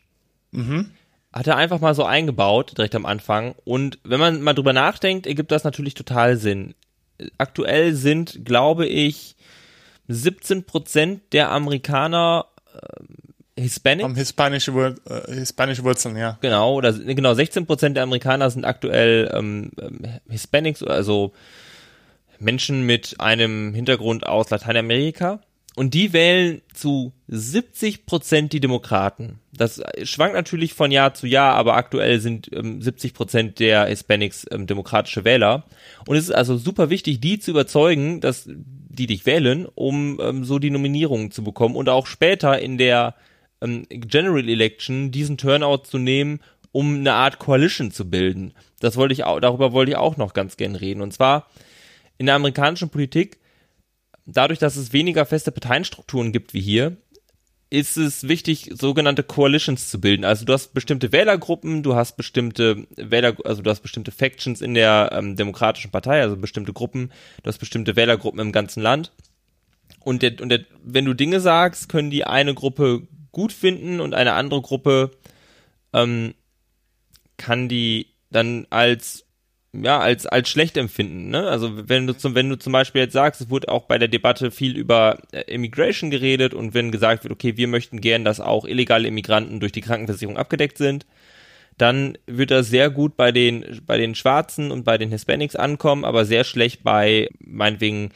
Mhm. Hat er einfach mal so eingebaut, direkt am Anfang. Und wenn man mal drüber nachdenkt, ergibt das natürlich total Sinn. Aktuell sind, glaube ich, 17 Prozent der Amerikaner äh, Hispanic. Haben hispanische, Wur äh, hispanische Wurzeln, ja. Genau, oder genau 16 Prozent der Amerikaner sind aktuell ähm, ähm, Hispanics, also Menschen mit einem Hintergrund aus Lateinamerika. Und die wählen zu 70 Prozent die Demokraten. Das schwankt natürlich von Jahr zu Jahr, aber aktuell sind ähm, 70 Prozent der Hispanics ähm, demokratische Wähler. Und es ist also super wichtig, die zu überzeugen, dass die dich wählen, um ähm, so die Nominierungen zu bekommen und auch später in der ähm, General Election diesen Turnout zu nehmen, um eine Art Coalition zu bilden. Das wollte ich auch, darüber wollte ich auch noch ganz gern reden. Und zwar in der amerikanischen Politik dadurch, dass es weniger feste Parteienstrukturen gibt wie hier, ist es wichtig, sogenannte Coalitions zu bilden. Also du hast bestimmte Wählergruppen, du hast bestimmte Wähler, also du hast bestimmte Factions in der ähm, Demokratischen Partei, also bestimmte Gruppen, du hast bestimmte Wählergruppen im ganzen Land. Und, der, und der, wenn du Dinge sagst, können die eine Gruppe gut finden und eine andere Gruppe ähm, kann die dann als ja, als, als schlecht empfinden. Ne? Also wenn du zum, wenn du zum Beispiel jetzt sagst, es wurde auch bei der Debatte viel über äh, Immigration geredet und wenn gesagt wird, okay, wir möchten gern, dass auch illegale Immigranten durch die Krankenversicherung abgedeckt sind, dann wird das sehr gut bei den, bei den Schwarzen und bei den Hispanics ankommen, aber sehr schlecht bei meinetwegen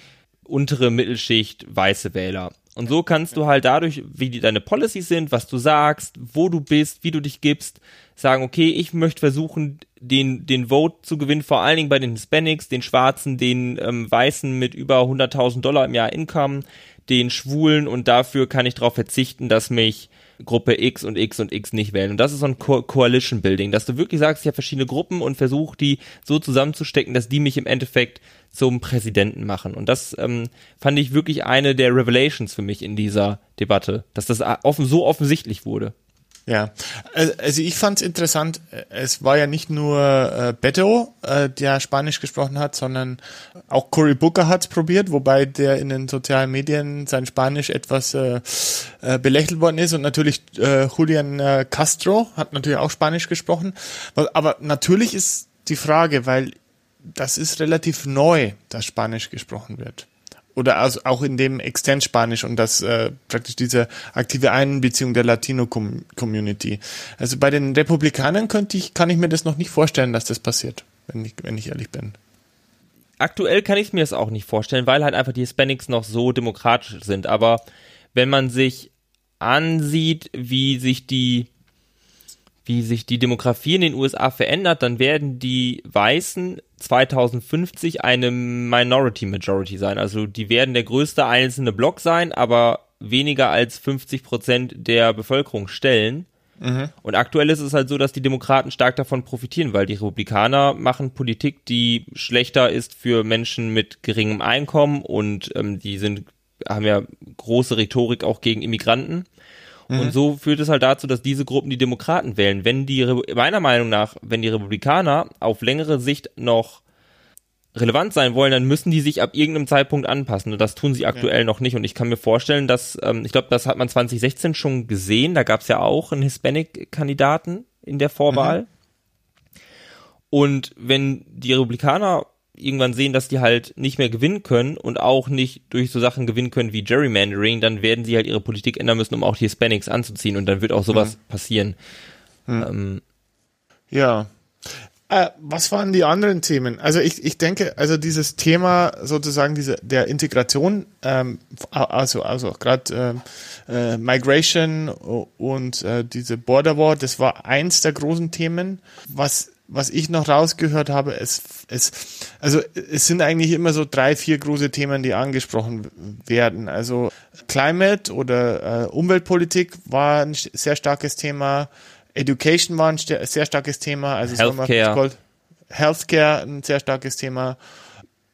untere Mittelschicht weiße Wähler. Und so kannst du halt dadurch, wie die, deine Policies sind, was du sagst, wo du bist, wie du dich gibst, sagen, okay, ich möchte versuchen, den, den Vote zu gewinnen, vor allen Dingen bei den Hispanics, den Schwarzen, den ähm, Weißen mit über 100.000 Dollar im Jahr Income, den Schwulen und dafür kann ich darauf verzichten, dass mich Gruppe X und X und X nicht wählen. Und das ist so ein Co Coalition Building, dass du wirklich sagst, ich habe verschiedene Gruppen und versuche die so zusammenzustecken, dass die mich im Endeffekt zum Präsidenten machen. Und das ähm, fand ich wirklich eine der Revelations für mich in dieser Debatte, dass das offen, so offensichtlich wurde. Ja, also ich fand es interessant, es war ja nicht nur äh, Beto, äh, der Spanisch gesprochen hat, sondern auch Cory Booker hat es probiert, wobei der in den sozialen Medien sein Spanisch etwas äh, äh, belächelt worden ist. Und natürlich äh, Julian äh, Castro hat natürlich auch Spanisch gesprochen. Aber natürlich ist die Frage, weil das ist relativ neu, dass Spanisch gesprochen wird oder also auch in dem Extend-Spanisch und das äh, praktisch diese aktive Einbeziehung der Latino-Community. Also bei den Republikanern könnte ich, kann ich mir das noch nicht vorstellen, dass das passiert, wenn ich, wenn ich ehrlich bin. Aktuell kann ich mir das auch nicht vorstellen, weil halt einfach die Hispanics noch so demokratisch sind. Aber wenn man sich ansieht, wie sich die wie sich die Demografie in den USA verändert, dann werden die Weißen 2050 eine Minority Majority sein. Also die werden der größte einzelne Block sein, aber weniger als 50 Prozent der Bevölkerung stellen. Mhm. Und aktuell ist es halt so, dass die Demokraten stark davon profitieren, weil die Republikaner machen Politik, die schlechter ist für Menschen mit geringem Einkommen und ähm, die sind haben ja große Rhetorik auch gegen Immigranten. Und mhm. so führt es halt dazu, dass diese Gruppen die Demokraten wählen. Wenn die, meiner Meinung nach, wenn die Republikaner auf längere Sicht noch relevant sein wollen, dann müssen die sich ab irgendeinem Zeitpunkt anpassen. Und das tun sie aktuell ja. noch nicht. Und ich kann mir vorstellen, dass, ähm, ich glaube, das hat man 2016 schon gesehen. Da gab es ja auch einen Hispanic-Kandidaten in der Vorwahl. Mhm. Und wenn die Republikaner irgendwann sehen, dass die halt nicht mehr gewinnen können und auch nicht durch so Sachen gewinnen können wie Gerrymandering, dann werden sie halt ihre Politik ändern müssen, um auch die Hispanics anzuziehen und dann wird auch sowas mhm. passieren. Mhm. Ähm, ja. Äh, was waren die anderen Themen? Also ich, ich denke, also dieses Thema sozusagen diese der Integration, ähm, also also gerade äh, äh, Migration und äh, diese Border War, das war eins der großen Themen. Was was ich noch rausgehört habe, es, es, also es sind eigentlich immer so drei, vier große Themen, die angesprochen werden. Also Climate oder äh, Umweltpolitik war ein sehr starkes Thema, Education war ein sehr starkes Thema, also Healthcare. Healthcare ein sehr starkes Thema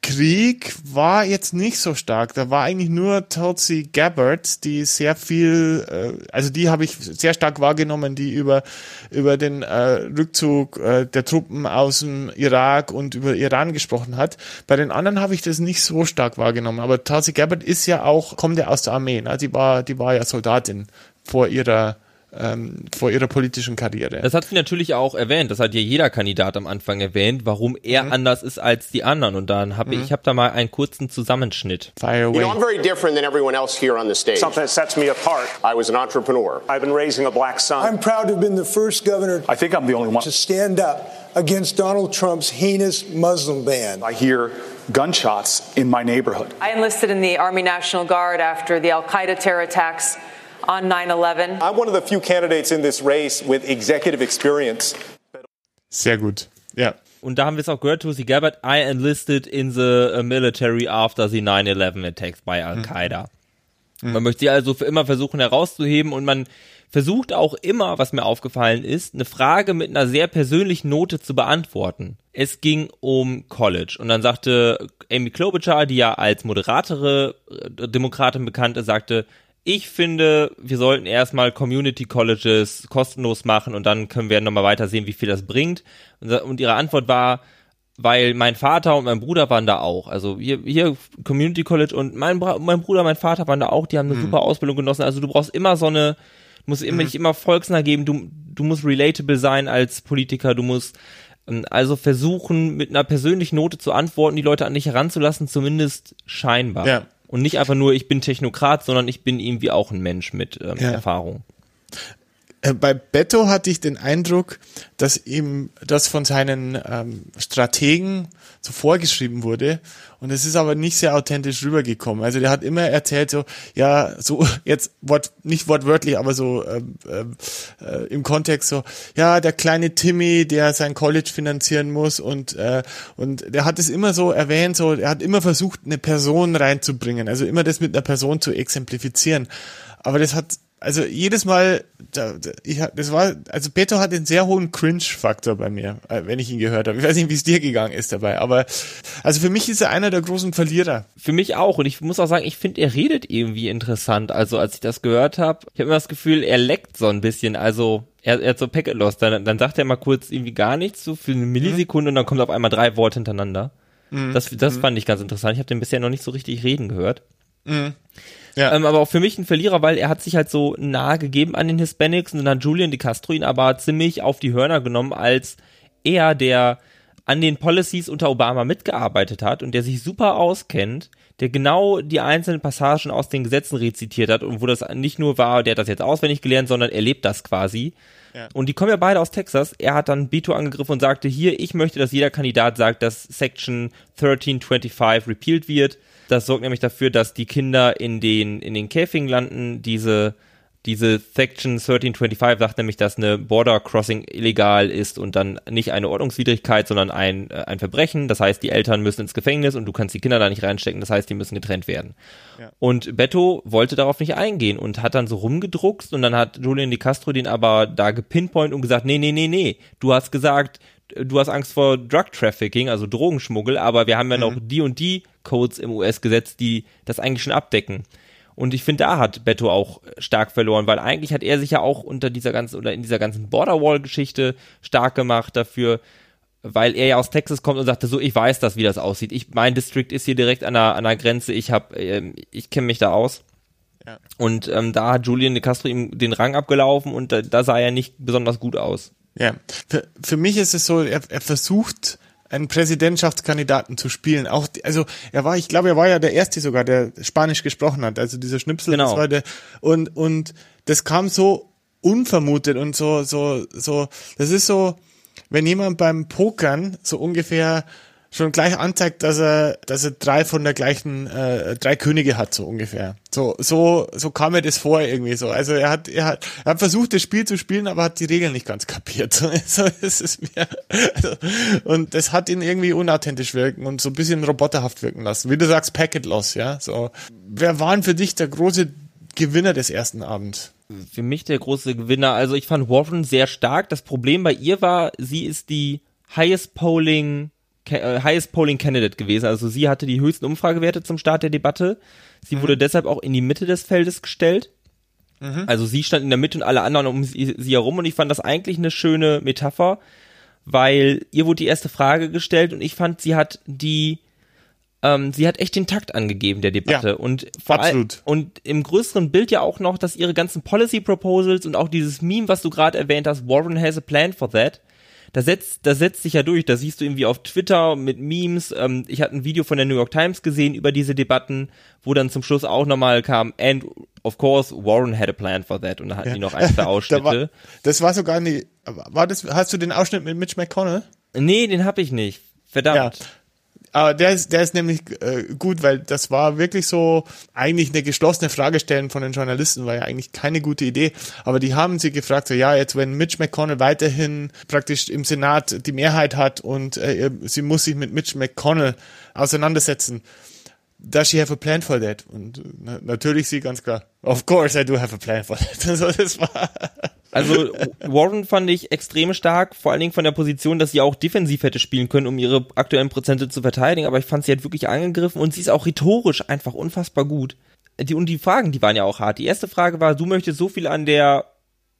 Krieg war jetzt nicht so stark. Da war eigentlich nur Tulsi Gabbard, die sehr viel, äh, also die habe ich sehr stark wahrgenommen, die über über den äh, Rückzug äh, der Truppen aus dem Irak und über Iran gesprochen hat. Bei den anderen habe ich das nicht so stark wahrgenommen. Aber Tulsi Gabbard ist ja auch, kommt ja aus der Armee. Ne? Die war, die war ja Soldatin vor ihrer ähm, vor ihrer politischen Karriere. Das hat sie natürlich auch erwähnt. Das hat ja jeder Kandidat am Anfang erwähnt, warum er mhm. anders ist als die anderen. Und dann habe mhm. ich, habe da mal einen kurzen Zusammenschnitt. Fire away. You know, I'm very different than everyone else here on the stage. Something that sets me apart. I was an entrepreneur. I've been raising a black son. I'm proud to have been the first governor. I think I'm the only one to stand up against Donald Trump's heinous Muslim ban. I hear gunshots in my neighborhood. I enlisted in the Army National Guard after the Al Qaeda terror attacks on 9-11. I'm one of the few candidates in this race with executive experience. Sehr gut, ja. Und da haben wir es auch gehört, Tulsi Gabbard, I enlisted in the uh, military after the 9-11 attacks by Al-Qaeda. Mhm. Man möchte sie also für immer versuchen herauszuheben und man versucht auch immer, was mir aufgefallen ist, eine Frage mit einer sehr persönlichen Note zu beantworten. Es ging um College und dann sagte Amy Klobuchar, die ja als moderatere äh, Demokratin bekannt ist, sagte, ich finde, wir sollten erstmal Community Colleges kostenlos machen und dann können wir nochmal weiter sehen, wie viel das bringt. Und ihre Antwort war, weil mein Vater und mein Bruder waren da auch. Also hier, hier Community College und mein, mein Bruder, mein Vater waren da auch, die haben eine mhm. super Ausbildung genossen. Also du brauchst immer so eine, du musst immer mhm. nicht immer volksnah geben, du, du musst relatable sein als Politiker, du musst ähm, also versuchen, mit einer persönlichen Note zu antworten, die Leute an dich heranzulassen, zumindest scheinbar. Ja. Und nicht einfach nur, ich bin Technokrat, sondern ich bin irgendwie auch ein Mensch mit ähm, ja. Erfahrung. Äh, bei Beto hatte ich den Eindruck, dass ihm das von seinen ähm, Strategen so vorgeschrieben wurde und es ist aber nicht sehr authentisch rübergekommen. Also der hat immer erzählt so, ja, so jetzt wort, nicht wortwörtlich, aber so ähm, äh, im Kontext so, ja, der kleine Timmy, der sein College finanzieren muss und äh, und der hat es immer so erwähnt, so er hat immer versucht, eine Person reinzubringen, also immer das mit einer Person zu exemplifizieren. Aber das hat also jedes Mal, da, da, ich, das war, also Beto hat einen sehr hohen Cringe-Faktor bei mir, äh, wenn ich ihn gehört habe. Ich weiß nicht, wie es dir gegangen ist dabei, aber also für mich ist er einer der großen Verlierer. Für mich auch und ich muss auch sagen, ich finde, er redet irgendwie interessant. Also als ich das gehört habe, ich habe immer das Gefühl, er leckt so ein bisschen. Also er, er hat so Packet Lost, dann, dann sagt er mal kurz irgendwie gar nichts, so für eine Millisekunde mhm. und dann kommt auf einmal drei Worte hintereinander. Mhm. Das, das mhm. fand ich ganz interessant. Ich habe den bisher noch nicht so richtig reden gehört. Ja. Ähm, aber auch für mich ein Verlierer, weil er hat sich halt so nahe gegeben an den Hispanics und dann Julian de Castro ihn aber ziemlich auf die Hörner genommen als er, der an den Policies unter Obama mitgearbeitet hat und der sich super auskennt, der genau die einzelnen Passagen aus den Gesetzen rezitiert hat und wo das nicht nur war, der hat das jetzt auswendig gelernt, sondern er lebt das quasi. Ja. Und die kommen ja beide aus Texas. Er hat dann Beto angegriffen und sagte, hier, ich möchte, dass jeder Kandidat sagt, dass Section 1325 repealed wird. Das sorgt nämlich dafür, dass die Kinder in den, in den Käfigen landen. Diese, diese Section 1325 sagt nämlich, dass eine Border Crossing illegal ist und dann nicht eine Ordnungswidrigkeit, sondern ein, äh, ein Verbrechen. Das heißt, die Eltern müssen ins Gefängnis und du kannst die Kinder da nicht reinstecken. Das heißt, die müssen getrennt werden. Ja. Und Beto wollte darauf nicht eingehen und hat dann so rumgedruckst und dann hat Julian Di Castro den aber da gepinpoint und gesagt, nee, nee, nee, nee, du hast gesagt, du hast Angst vor Drug Trafficking, also Drogenschmuggel, aber wir haben ja mhm. noch die und die Codes im US-Gesetz, die das eigentlich schon abdecken. Und ich finde, da hat Beto auch stark verloren, weil eigentlich hat er sich ja auch unter dieser ganzen oder in dieser ganzen Borderwall-Geschichte stark gemacht dafür, weil er ja aus Texas kommt und sagte, so, ich weiß das, wie das aussieht. Ich, mein District ist hier direkt an der, an der Grenze, ich hab, äh, ich kenne mich da aus. Ja. Und ähm, da hat Julian de Castro ihm den Rang abgelaufen und da, da sah er nicht besonders gut aus. Ja, für, für mich ist es so, er, er versucht einen Präsidentschaftskandidaten zu spielen. Auch also er war, ich glaube, er war ja der erste sogar, der Spanisch gesprochen hat. Also dieser Schnipsel, genau. das war der und und das kam so unvermutet und so so so. Das ist so, wenn jemand beim Pokern so ungefähr schon gleich anzeigt, dass er, dass er drei von der gleichen, äh, drei Könige hat, so ungefähr. So, so, so kam mir das vor irgendwie so. Also er hat, er hat, er hat versucht, das Spiel zu spielen, aber hat die Regeln nicht ganz kapiert. So, das ist mir, also, und das hat ihn irgendwie unauthentisch wirken und so ein bisschen roboterhaft wirken lassen. Wie du sagst, Packet Loss, ja. So, wer waren für dich der große Gewinner des ersten Abends? Für mich der große Gewinner. Also ich fand Warren sehr stark. Das Problem bei ihr war, sie ist die highest polling highest polling candidate gewesen. Also sie hatte die höchsten Umfragewerte zum Start der Debatte. Sie mhm. wurde deshalb auch in die Mitte des Feldes gestellt. Mhm. Also sie stand in der Mitte und alle anderen um sie, sie herum und ich fand das eigentlich eine schöne Metapher, weil ihr wurde die erste Frage gestellt und ich fand, sie hat die ähm, sie hat echt den Takt angegeben der Debatte ja, und vor allem und im größeren Bild ja auch noch, dass ihre ganzen Policy Proposals und auch dieses Meme, was du gerade erwähnt hast, Warren has a plan for that, da setzt, da setzt sich ja durch. Da siehst du irgendwie auf Twitter mit Memes. Ähm, ich hatte ein Video von der New York Times gesehen über diese Debatten, wo dann zum Schluss auch nochmal kam, and of course, Warren had a plan for that. Und da hatten ja. die noch ein, zwei Ausschnitte. da war, das war sogar nicht, war das, hast du den Ausschnitt mit Mitch McConnell? Nee, den hab ich nicht. Verdammt. Ja. Aber der ist, der ist nämlich äh, gut, weil das war wirklich so eigentlich eine geschlossene Frage stellen von den Journalisten, war ja eigentlich keine gute Idee. Aber die haben sie gefragt, so ja, jetzt wenn Mitch McConnell weiterhin praktisch im Senat die Mehrheit hat und äh, sie muss sich mit Mitch McConnell auseinandersetzen, does she have a plan for that? Und na, natürlich sie ganz klar, of course I do have a plan for that. so, das war also Warren fand ich extrem stark, vor allen Dingen von der Position, dass sie auch defensiv hätte spielen können, um ihre aktuellen Prozente zu verteidigen, aber ich fand sie hat wirklich angegriffen und sie ist auch rhetorisch einfach unfassbar gut. Die, und die Fragen, die waren ja auch hart. Die erste Frage war, du möchtest so viel an der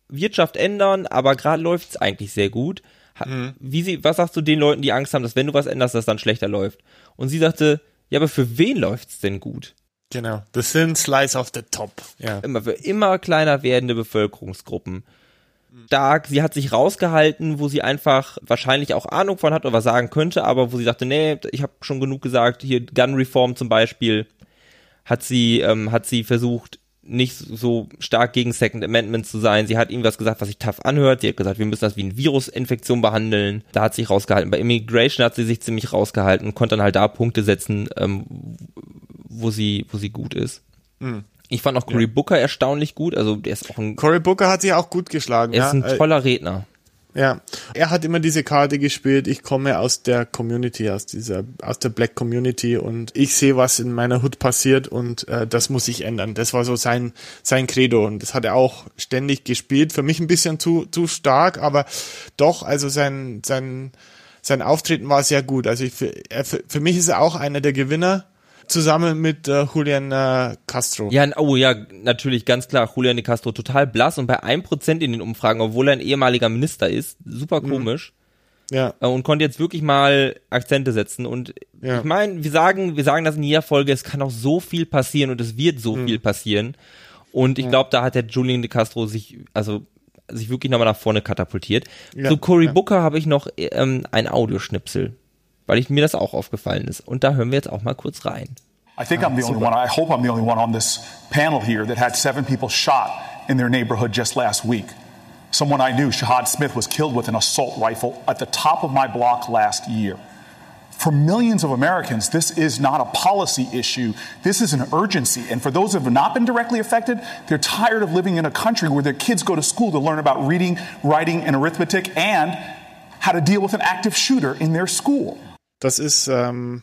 Wirtschaft ändern, aber gerade läuft's eigentlich sehr gut. Mhm. Wie sie, was sagst du den Leuten, die Angst haben, dass wenn du was änderst, das dann schlechter läuft? Und sie sagte, ja, aber für wen läuft's denn gut? Genau, the thin slice of the top. Ja. Immer für immer kleiner werdende Bevölkerungsgruppen. Stark, sie hat sich rausgehalten, wo sie einfach wahrscheinlich auch Ahnung von hat oder was sagen könnte, aber wo sie sagte, nee, ich habe schon genug gesagt, hier Gun Reform zum Beispiel, hat sie, ähm, hat sie versucht, nicht so stark gegen Second Amendment zu sein. Sie hat ihm was gesagt, was sich tough anhört. Sie hat gesagt, wir müssen das wie eine Virusinfektion behandeln. Da hat sie sich rausgehalten. Bei Immigration hat sie sich ziemlich rausgehalten und konnte dann halt da Punkte setzen, ähm, wo sie, wo sie gut ist. Mhm. Ich fand auch Cory ja. Booker erstaunlich gut. Also der ist auch ein. Cory Booker hat sich auch gut geschlagen. Er ist ein toller Redner. Ja, er hat immer diese Karte gespielt. Ich komme aus der Community, aus dieser, aus der Black Community und ich sehe, was in meiner Hood passiert und äh, das muss sich ändern. Das war so sein sein Credo und das hat er auch ständig gespielt. Für mich ein bisschen zu zu stark, aber doch, also sein sein sein Auftreten war sehr gut. Also ich, für, für, für mich ist er auch einer der Gewinner zusammen mit äh, Julian äh, Castro. Ja, oh ja, natürlich, ganz klar, Julian de Castro total blass und bei einem Prozent in den Umfragen, obwohl er ein ehemaliger Minister ist, super mhm. komisch. Mhm. Ja. Äh, und konnte jetzt wirklich mal Akzente setzen. Und ja. ich meine, wir sagen, wir sagen das in jeder Folge, es kann auch so viel passieren und es wird so mhm. viel passieren. Und ich ja. glaube, da hat der Julian de Castro sich, also sich wirklich nochmal nach vorne katapultiert. Ja. Zu Cory. Booker habe ich noch ähm, ein Audioschnipsel weil ich, mir das auch aufgefallen ist. Und da hören wir jetzt auch mal kurz rein. I think I'm the ah, only one, I hope I'm the only one on this panel here that had seven people shot in their neighborhood just last week. Someone I knew, Shahad Smith, was killed with an assault rifle at the top of my block last year. For millions of Americans, this is not a policy issue. This is an urgency. And for those who have not been directly affected, they're tired of living in a country where their kids go to school to learn about reading, writing, and arithmetic and how to deal with an active shooter in their school. Das ist, ähm,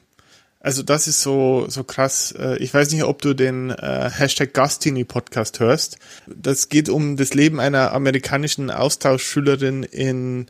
also das ist so, so krass. Äh, ich weiß nicht, ob du den äh, Hashtag Gastini Podcast hörst. Das geht um das Leben einer amerikanischen Austauschschülerin in,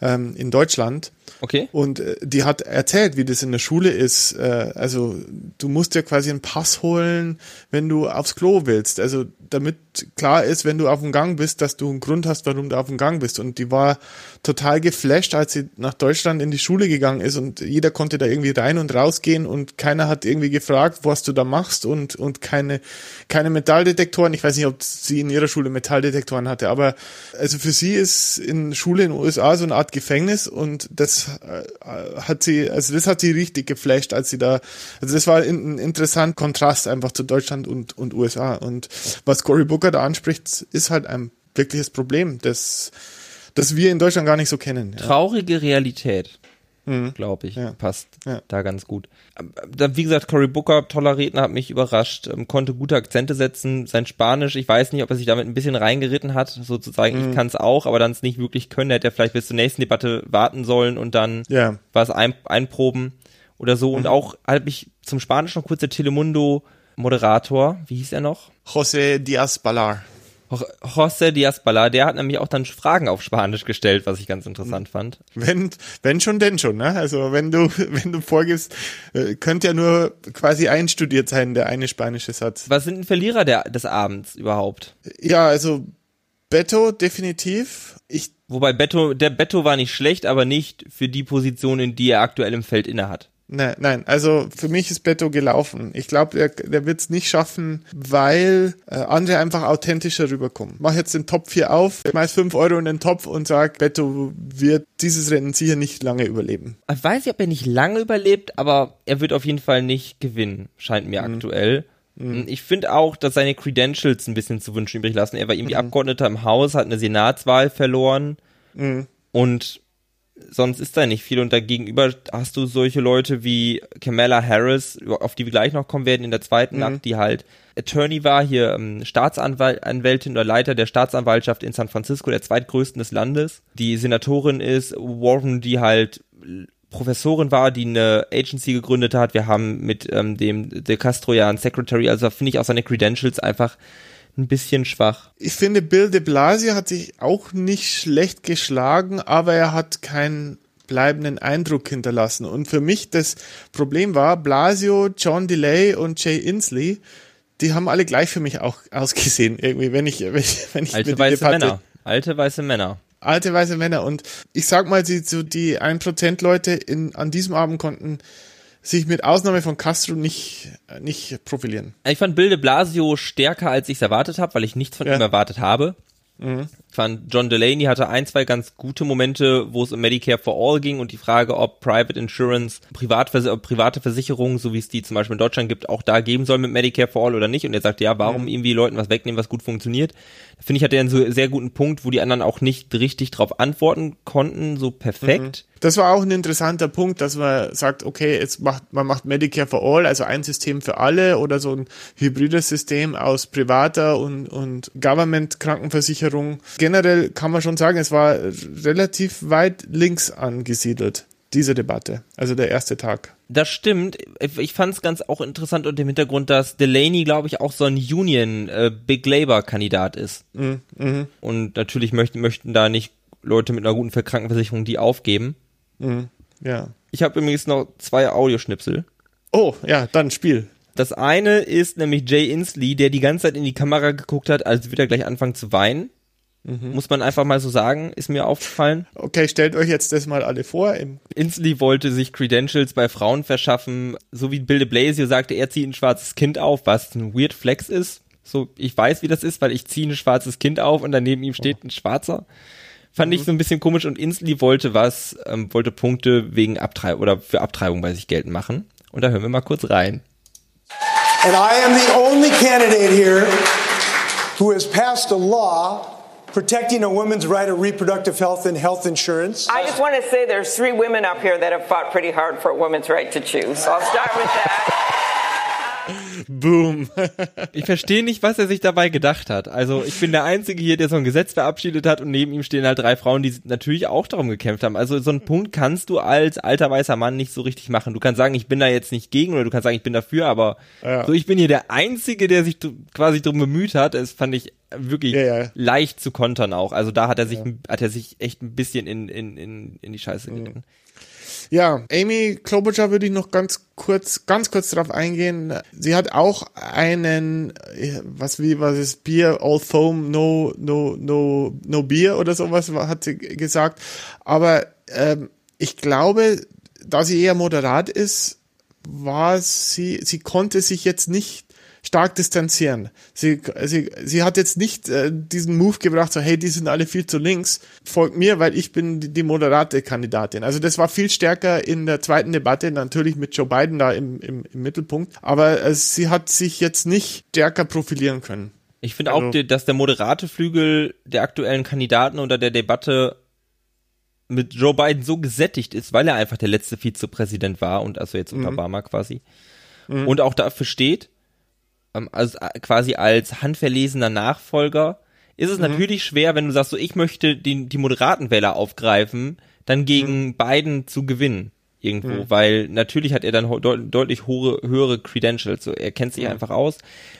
ähm, in Deutschland. Okay. Und äh, die hat erzählt, wie das in der Schule ist. Äh, also du musst ja quasi einen Pass holen, wenn du aufs Klo willst. Also damit klar ist, wenn du auf dem Gang bist, dass du einen Grund hast, warum du auf dem Gang bist. Und die war total geflasht, als sie nach Deutschland in die Schule gegangen ist und jeder konnte da irgendwie rein und rausgehen und keiner hat irgendwie gefragt, was du da machst und, und keine, keine Metalldetektoren. Ich weiß nicht, ob sie in ihrer Schule Metalldetektoren hatte, aber also für sie ist in Schule in den USA so eine Art Gefängnis und das äh, hat sie, also das hat sie richtig geflasht, als sie da, also das war ein, ein interessanter Kontrast einfach zu Deutschland und, und USA und was Cory Booker da anspricht, ist halt ein wirkliches Problem, das, das wir in Deutschland gar nicht so kennen. Traurige Realität. Mhm. glaube ich. Ja. Passt ja. da ganz gut. Wie gesagt, Cory Booker, toller Redner, hat mich überrascht, ähm, konnte gute Akzente setzen. Sein Spanisch, ich weiß nicht, ob er sich damit ein bisschen reingeritten hat, sozusagen, mhm. ich kann es auch, aber dann es nicht wirklich können. Hätte er vielleicht bis zur nächsten Debatte warten sollen und dann ja. was ein, einproben oder so. Mhm. Und auch halt mich zum Spanisch noch kurz der Telemundo Moderator, wie hieß er noch? José Diaz Balar. José Diaz Balar, der hat nämlich auch dann Fragen auf Spanisch gestellt, was ich ganz interessant fand. Wenn, wenn schon, denn schon, ne? Also wenn du, wenn du vorgibst, äh, könnte ja nur quasi einstudiert sein, der eine spanische Satz. Was sind denn Verlierer der, des Abends überhaupt? Ja, also Beto definitiv. Ich Wobei Beto, der Beto war nicht schlecht, aber nicht für die Position, in die er aktuell im Feld innehat. Nein, nein, also für mich ist Beto gelaufen. Ich glaube, der, der wird es nicht schaffen, weil äh, andere einfach authentischer rüberkommen. Mach jetzt den Topf hier auf, schmeiß fünf Euro in den Topf und sag, Beto wird dieses Rennen sicher nicht lange überleben. Ich weiß nicht, ob er nicht lange überlebt, aber er wird auf jeden Fall nicht gewinnen, scheint mir mhm. aktuell. Mhm. Ich finde auch, dass seine Credentials ein bisschen zu wünschen übrig lassen. Er war irgendwie mhm. Abgeordneter im Haus, hat eine Senatswahl verloren mhm. und sonst ist da nicht viel und dagegenüber hast du solche Leute wie Kamala Harris, auf die wir gleich noch kommen werden in der zweiten mhm. Nacht, die halt Attorney war, hier ähm, Staatsanwältin oder Leiter der Staatsanwaltschaft in San Francisco, der zweitgrößten des Landes. Die Senatorin ist Warren, die halt Professorin war, die eine Agency gegründet hat. Wir haben mit ähm, dem De Castro ja einen Secretary, also finde ich auch seine Credentials einfach ein bisschen schwach. Ich finde, Bill de Blasio hat sich auch nicht schlecht geschlagen, aber er hat keinen bleibenden Eindruck hinterlassen. Und für mich das Problem war, Blasio, John DeLay und Jay Inslee, die haben alle gleich für mich auch ausgesehen, irgendwie, wenn ich, wenn ich, wenn ich Alte weiße Debatte, Männer. Alte weiße Männer. Alte weiße Männer. Und ich sag mal, die, so die 1% Leute in, an diesem Abend konnten sich mit Ausnahme von Castro nicht, nicht profilieren. Ich fand Bilde Blasio stärker, als ich es erwartet habe, weil ich nichts von ja. ihm erwartet habe. Mhm. Ich fand, John Delaney hatte ein, zwei ganz gute Momente, wo es um Medicare for All ging und die Frage, ob Private Insurance, Privatvers private Versicherungen, so wie es die zum Beispiel in Deutschland gibt, auch da geben soll mit Medicare for All oder nicht. Und er sagte, ja, warum mhm. irgendwie Leuten was wegnehmen, was gut funktioniert. Da finde ich, hat er einen so sehr guten Punkt, wo die anderen auch nicht richtig drauf antworten konnten, so perfekt. Mhm. Das war auch ein interessanter Punkt, dass man sagt, okay, jetzt macht, man macht Medicare for All, also ein System für alle oder so ein hybrides System aus privater und, und Government-Krankenversicherung. Generell kann man schon sagen, es war relativ weit links angesiedelt, diese Debatte, also der erste Tag. Das stimmt. Ich fand es ganz auch interessant unter dem Hintergrund, dass Delaney, glaube ich, auch so ein Union äh, Big Labour Kandidat ist. Mhm. mhm. Und natürlich möchten möchten da nicht Leute mit einer guten Krankenversicherung die aufgeben. Mhm. Ja. Ich habe übrigens noch zwei Audioschnipsel. Oh, ja, dann Spiel. Das eine ist nämlich Jay Inslee, der die ganze Zeit in die Kamera geguckt hat, als würde er gleich anfangen zu weinen. Mhm. Muss man einfach mal so sagen, ist mir aufgefallen. Okay, stellt euch jetzt das mal alle vor. Inslee wollte sich Credentials bei Frauen verschaffen, so wie Bill de Blasio sagte, er zieht ein schwarzes Kind auf, was ein weird Flex ist. So, ich weiß, wie das ist, weil ich ziehe ein schwarzes Kind auf und daneben ihm steht ein schwarzer. Fand mhm. ich so ein bisschen komisch und Inslee wollte was, ähm, wollte Punkte wegen Abtreibung oder für Abtreibung bei sich geltend machen. Und da hören wir mal kurz rein. And I am the only candidate here who has passed a law protecting a woman's right of reproductive health and health insurance. I just want to say there's three women up here that have fought pretty hard for a woman's right to choose. So I'll start with that. Boom. ich verstehe nicht, was er sich dabei gedacht hat. Also ich bin der Einzige hier, der so ein Gesetz verabschiedet hat und neben ihm stehen halt drei Frauen, die natürlich auch darum gekämpft haben. Also so einen Punkt kannst du als alter weißer Mann nicht so richtig machen. Du kannst sagen, ich bin da jetzt nicht gegen oder du kannst sagen, ich bin dafür, aber ja. so ich bin hier der Einzige, der sich quasi drum bemüht hat. Das fand ich wirklich ja, ja. leicht zu kontern auch. Also da hat er sich, hat er sich echt ein bisschen in, in, in, in die Scheiße geritten. Ja, Amy Klobuchar würde ich noch ganz kurz, ganz kurz darauf eingehen. Sie hat auch einen, was wie was ist Bier, all foam, no, no, no, no Bier oder sowas hat sie gesagt. Aber ähm, ich glaube, da sie eher moderat ist, war sie, sie konnte sich jetzt nicht stark distanzieren. Sie, sie, sie hat jetzt nicht äh, diesen Move gebracht, so hey, die sind alle viel zu links, folgt mir, weil ich bin die, die moderate Kandidatin. Also das war viel stärker in der zweiten Debatte, natürlich mit Joe Biden da im, im, im Mittelpunkt, aber äh, sie hat sich jetzt nicht stärker profilieren können. Ich finde also, auch, dass der moderate Flügel der aktuellen Kandidaten unter der Debatte mit Joe Biden so gesättigt ist, weil er einfach der letzte Vizepräsident war und also jetzt unter mhm. Obama quasi. Mhm. Und auch dafür steht, also quasi als handverlesener Nachfolger, ist es mhm. natürlich schwer, wenn du sagst, so ich möchte die, die moderaten Wähler aufgreifen, dann gegen mhm. Biden zu gewinnen irgendwo, mhm. weil natürlich hat er dann deut deutlich hohe, höhere Credentials, so er kennt sich mhm. einfach aus.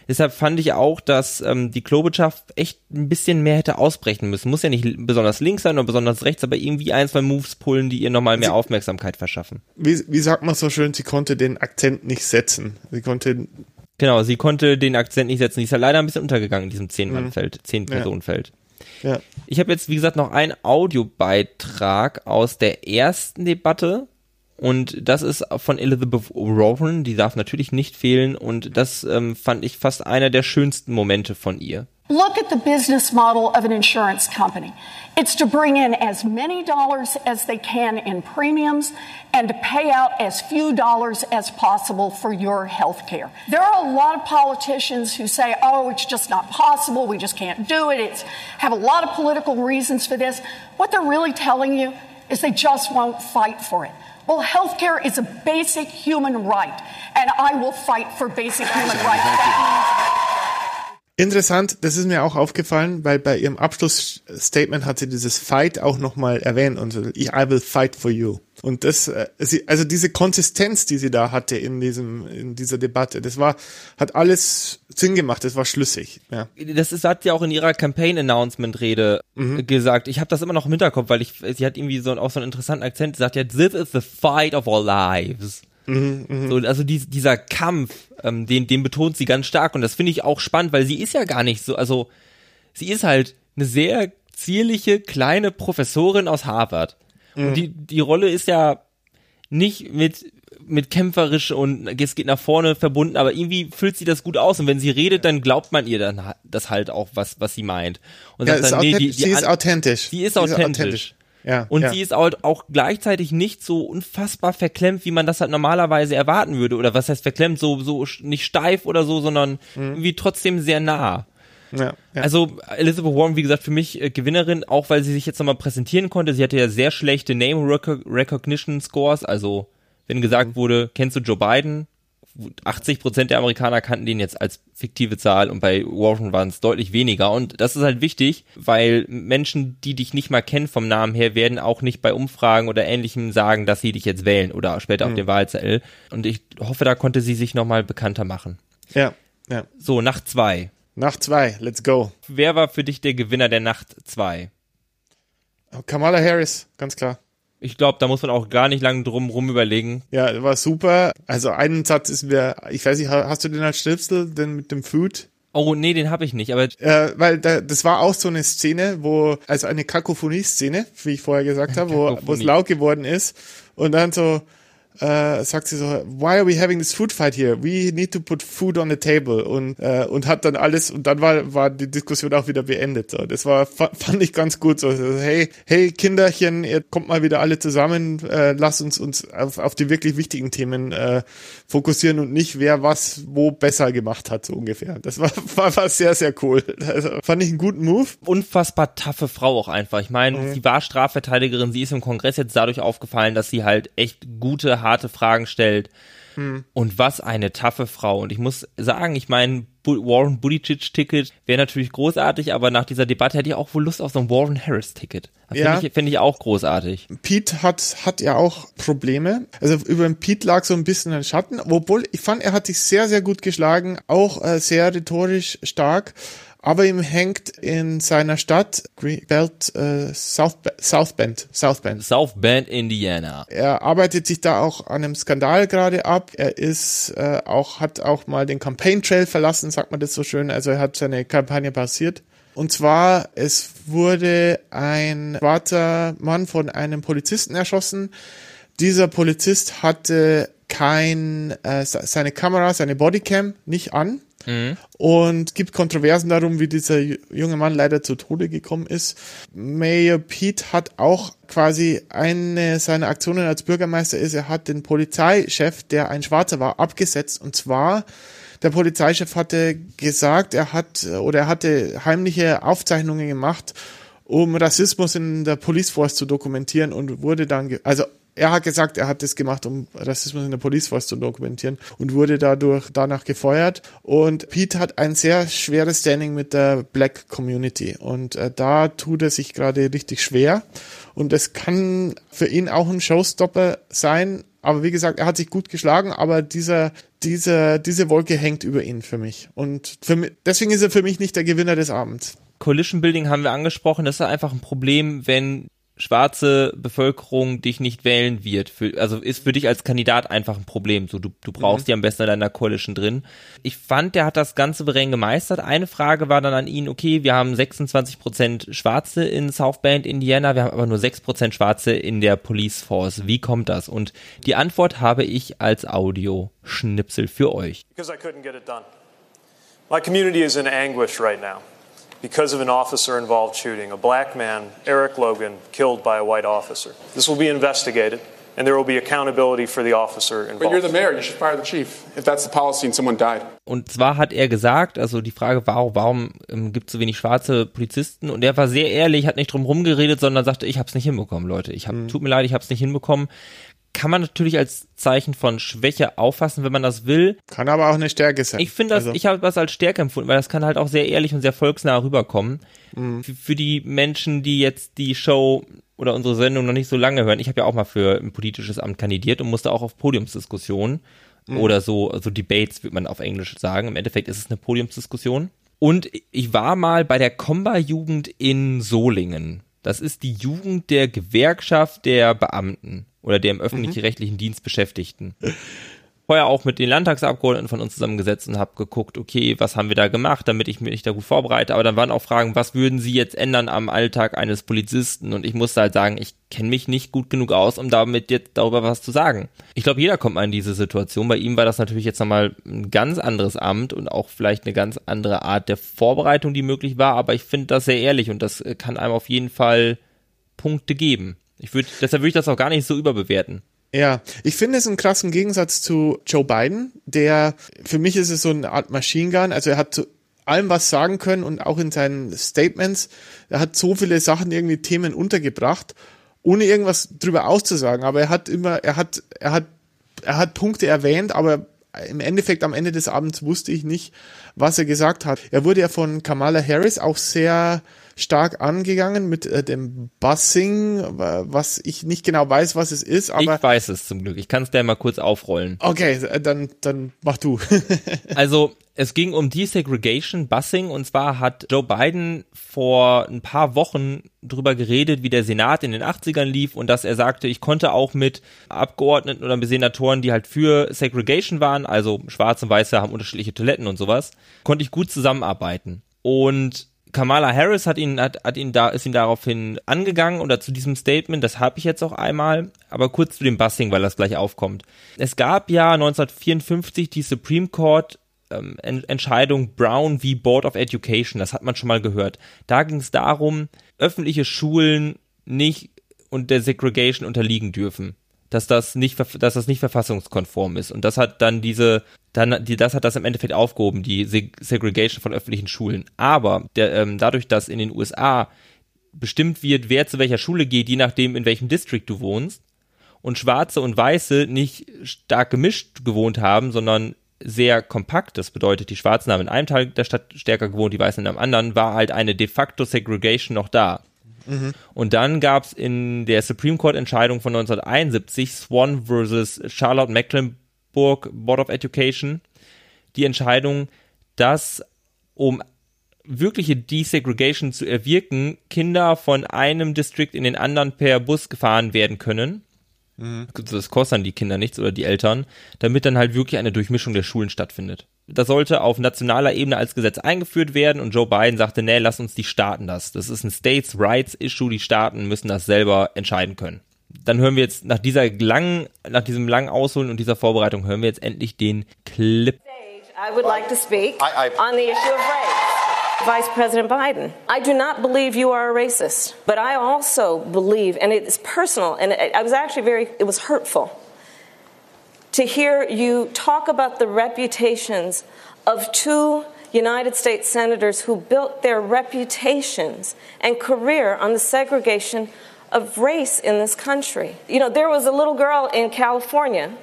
Deshalb fand ich auch, dass ähm, die Klobuchar echt ein bisschen mehr hätte ausbrechen müssen. Muss ja nicht besonders links sein oder besonders rechts, aber irgendwie ein, zwei Moves pullen, die ihr nochmal mehr sie, Aufmerksamkeit verschaffen. Wie, wie sagt man so schön, sie konnte den Akzent nicht setzen. Sie konnte Genau, sie konnte den Akzent nicht setzen. Die ist ja leider ein bisschen untergegangen in diesem Zehn-Mann-Feld, mhm. Zehn-Personen-Feld. Ja. Ich habe jetzt, wie gesagt, noch einen Audiobeitrag aus der ersten Debatte. Und das ist von Elizabeth Warren, die darf natürlich nicht fehlen. Und das ähm, fand ich fast einer der schönsten Momente von ihr. Look at the business model of an insurance company. It's to bring in as many dollars as they can in premiums and to pay out as few dollars as possible for your health care. There are a lot of politicians who say, oh, it's just not possible, we just can't do it, it's have a lot of political reasons for this. What they're really telling you is they just won't fight for it. Well, healthcare is a basic human right, and I will fight for basic human rights. Interessant, das ist mir auch aufgefallen, weil bei ihrem Abschlussstatement hat sie dieses Fight auch nochmal erwähnt und so, I will fight for you. Und das, äh, also diese Konsistenz, die sie da hatte in diesem, in dieser Debatte, das war, hat alles Sinn gemacht, das war schlüssig. Ja. Das ist, hat sie auch in ihrer Campaign-Announcement-Rede mhm. gesagt. Ich habe das immer noch im Hinterkopf, weil ich, sie hat irgendwie so auch so einen interessanten Akzent. Sie sagt ja, this is the fight of our lives. Mhm, mh. so, also die, dieser Kampf, ähm, den, den betont sie ganz stark und das finde ich auch spannend, weil sie ist ja gar nicht so, also sie ist halt eine sehr zierliche kleine Professorin aus Harvard. Mhm. Und die, die Rolle ist ja nicht mit mit kämpferisch und es geht nach vorne verbunden, aber irgendwie füllt sie das gut aus und wenn sie redet, dann glaubt man ihr dann das halt auch, was, was sie meint. Und ja, sagt dann, nee, die, die sie ist authentisch. Sie ist authentisch. Ja, und ja. sie ist auch, auch gleichzeitig nicht so unfassbar verklemmt, wie man das halt normalerweise erwarten würde. Oder was heißt verklemmt, so, so nicht steif oder so, sondern mhm. irgendwie trotzdem sehr nah. Ja, ja. Also Elizabeth Warren, wie gesagt, für mich äh, Gewinnerin, auch weil sie sich jetzt nochmal präsentieren konnte. Sie hatte ja sehr schlechte Name Recognition Scores, also wenn gesagt mhm. wurde, kennst du Joe Biden? 80 Prozent der Amerikaner kannten den jetzt als fiktive Zahl und bei Warren waren es deutlich weniger. Und das ist halt wichtig, weil Menschen, die dich nicht mal kennen vom Namen her, werden auch nicht bei Umfragen oder Ähnlichem sagen, dass sie dich jetzt wählen oder später mhm. auf dem Wahlzettel. Und ich hoffe, da konnte sie sich nochmal bekannter machen. Ja, ja. So, Nacht zwei. Nacht zwei, let's go. Wer war für dich der Gewinner der Nacht zwei? Kamala Harris, ganz klar. Ich glaube, da muss man auch gar nicht lange drum rum überlegen. Ja, war super. Also einen Satz ist mir, ich weiß nicht, hast du den als Schnipsel, denn mit dem Food? Oh, nee, den habe ich nicht, aber. Äh, weil da, das war auch so eine Szene, wo, also eine Kakophonie-Szene, wie ich vorher gesagt habe, wo wo es laut geworden ist. Und dann so, äh, sagt sie so, why are we having this food fight here? We need to put food on the table und äh, und hat dann alles und dann war war die Diskussion auch wieder beendet. So, das war fand ich ganz gut. So, hey hey Kinderchen, ihr kommt mal wieder alle zusammen, äh, lasst uns uns auf, auf die wirklich wichtigen Themen äh, fokussieren und nicht wer was wo besser gemacht hat so ungefähr. Das war war, war sehr sehr cool. Also, fand ich einen guten Move. Unfassbar taffe Frau auch einfach. Ich meine, mhm. sie war Strafverteidigerin, sie ist im Kongress jetzt dadurch aufgefallen, dass sie halt echt gute harte Fragen stellt. Hm. Und was eine taffe Frau. Und ich muss sagen, ich meine, Warren Buttigieg-Ticket wäre natürlich großartig, aber nach dieser Debatte hätte ich auch wohl Lust auf so ein Warren Harris-Ticket. Das ja. finde ich, find ich auch großartig. Pete hat, hat ja auch Probleme. Also über den Pete lag so ein bisschen ein Schatten, obwohl ich fand, er hat sich sehr, sehr gut geschlagen, auch äh, sehr rhetorisch stark aber ihm hängt in seiner Stadt Belt äh, South, South Bend, South Bend. South Bend, Indiana. Er arbeitet sich da auch an einem Skandal gerade ab. Er ist äh, auch hat auch mal den Campaign Trail verlassen, sagt man das so schön. Also er hat seine Kampagne passiert. Und zwar, es wurde ein schwarzer Mann von einem Polizisten erschossen. Dieser Polizist hatte kein äh, seine Kamera, seine Bodycam nicht an Mhm. Und gibt Kontroversen darum, wie dieser junge Mann leider zu Tode gekommen ist. Mayor Pete hat auch quasi eine seiner Aktionen als Bürgermeister ist, er hat den Polizeichef, der ein Schwarzer war, abgesetzt. Und zwar, der Polizeichef hatte gesagt, er hat oder er hatte heimliche Aufzeichnungen gemacht, um Rassismus in der Police Force zu dokumentieren und wurde dann, also er hat gesagt, er hat das gemacht, um Rassismus in der Police Force zu dokumentieren und wurde dadurch danach gefeuert. Und Pete hat ein sehr schweres Standing mit der Black Community und äh, da tut er sich gerade richtig schwer. Und es kann für ihn auch ein Showstopper sein. Aber wie gesagt, er hat sich gut geschlagen, aber dieser, dieser, diese Wolke hängt über ihn für mich. Und für mich, deswegen ist er für mich nicht der Gewinner des Abends. Collision Building haben wir angesprochen. Das ist einfach ein Problem, wenn schwarze Bevölkerung dich nicht wählen wird. Für, also ist für dich als Kandidat einfach ein Problem. So, du, du brauchst mhm. die am besten in deiner Coalition drin. Ich fand, der hat das ganz souverän gemeistert. Eine Frage war dann an ihn, okay, wir haben 26 Prozent Schwarze in South Bend, Indiana, wir haben aber nur 6 Prozent Schwarze in der Police Force. Wie kommt das? Und die Antwort habe ich als Audio-Schnipsel für euch. Because I couldn't get it done. My community is in anguish right now because of an officer involved shooting, a black man, Eric Logan, killed by a white officer. This will be investigated. And there will be accountability for the officer involved. But you're the mayor, you should fire the chief if that's the policy and someone died. Und zwar hat er gesagt, also die Frage war, warum ähm, gibt es so wenig schwarze Polizisten? Und er war sehr ehrlich, hat nicht drum rumgeredet, sondern sagte, ich habe es nicht hinbekommen, Leute. Ich hab, mhm. tut mir leid, ich habe es nicht hinbekommen kann man natürlich als Zeichen von Schwäche auffassen, wenn man das will. Kann aber auch eine Stärke sein. Ich finde das, also. ich habe das als Stärke empfunden, weil das kann halt auch sehr ehrlich und sehr volksnah rüberkommen. Mhm. Für, für, die Menschen, die jetzt die Show oder unsere Sendung noch nicht so lange hören, ich habe ja auch mal für ein politisches Amt kandidiert und musste auch auf Podiumsdiskussionen mhm. oder so, so Debates, würde man auf Englisch sagen. Im Endeffekt ist es eine Podiumsdiskussion. Und ich war mal bei der Komba-Jugend in Solingen. Das ist die Jugend der Gewerkschaft der Beamten oder der im öffentlich-rechtlichen mhm. Dienst Beschäftigten. vorher auch mit den Landtagsabgeordneten von uns zusammengesetzt und habe geguckt, okay, was haben wir da gemacht, damit ich mich da gut vorbereite. Aber dann waren auch Fragen, was würden Sie jetzt ändern am Alltag eines Polizisten? Und ich musste halt sagen, ich kenne mich nicht gut genug aus, um damit jetzt darüber was zu sagen. Ich glaube, jeder kommt mal in diese Situation. Bei ihm war das natürlich jetzt nochmal ein ganz anderes Amt und auch vielleicht eine ganz andere Art der Vorbereitung, die möglich war. Aber ich finde das sehr ehrlich und das kann einem auf jeden Fall Punkte geben. Ich würde, deshalb würde ich das auch gar nicht so überbewerten. Ja, ich finde es einen krassen Gegensatz zu Joe Biden, der, für mich ist es so eine Art Machine Gun, also er hat zu allem was sagen können und auch in seinen Statements, er hat so viele Sachen, irgendwie Themen untergebracht, ohne irgendwas drüber auszusagen, aber er hat immer, er hat, er hat, er hat Punkte erwähnt, aber im Endeffekt am Ende des Abends wusste ich nicht, was er gesagt hat. Er wurde ja von Kamala Harris auch sehr stark angegangen mit äh, dem Bussing, was ich nicht genau weiß, was es ist. Aber ich weiß es zum Glück. Ich kann es dir mal kurz aufrollen. Okay, äh, dann, dann mach du. also es ging um Desegregation, Bussing und zwar hat Joe Biden vor ein paar Wochen drüber geredet, wie der Senat in den 80ern lief und dass er sagte, ich konnte auch mit Abgeordneten oder Senatoren, die halt für Segregation waren, also Schwarze und Weiße haben unterschiedliche Toiletten und sowas, konnte ich gut zusammenarbeiten. Und Kamala Harris hat ihn, hat, hat ihn da, ist ihn daraufhin angegangen oder zu diesem Statement, das habe ich jetzt auch einmal, aber kurz zu dem Busing, weil das gleich aufkommt. Es gab ja 1954 die Supreme Court ähm, Entscheidung Brown wie Board of Education, das hat man schon mal gehört. Da ging es darum, öffentliche Schulen nicht und der Segregation unterliegen dürfen dass das nicht, dass das nicht verfassungskonform ist. Und das hat dann diese, dann, die, das hat das im Endeffekt aufgehoben, die Segregation von öffentlichen Schulen. Aber der, ähm, dadurch, dass in den USA bestimmt wird, wer zu welcher Schule geht, je nachdem, in welchem District du wohnst, und Schwarze und Weiße nicht stark gemischt gewohnt haben, sondern sehr kompakt, das bedeutet, die Schwarzen haben in einem Teil der Stadt stärker gewohnt, die Weißen in einem anderen, war halt eine de facto Segregation noch da. Mhm. Und dann gab es in der Supreme Court Entscheidung von 1971 Swan versus Charlotte Mecklenburg Board of Education die Entscheidung, dass um wirkliche Desegregation zu erwirken, Kinder von einem District in den anderen per Bus gefahren werden können. Mhm. Das kostet dann die Kinder nichts oder die Eltern, damit dann halt wirklich eine Durchmischung der Schulen stattfindet das sollte auf nationaler Ebene als Gesetz eingeführt werden und Joe Biden sagte, nee, lass uns die Staaten das. Das ist ein States Rights Issue, die Staaten müssen das selber entscheiden können. Dann hören wir jetzt nach dieser langen, nach diesem langen Ausholen und dieser Vorbereitung hören wir jetzt endlich den Clip. I would like to speak on the issue of race. Vice President Biden, I do not believe you are a racist, but I also believe, and it's personal, and I was actually very, it was hurtful to hear you talk about the reputations of two United States senators who built their reputations and career on the segregation of race in this country. You know, there was a little girl in California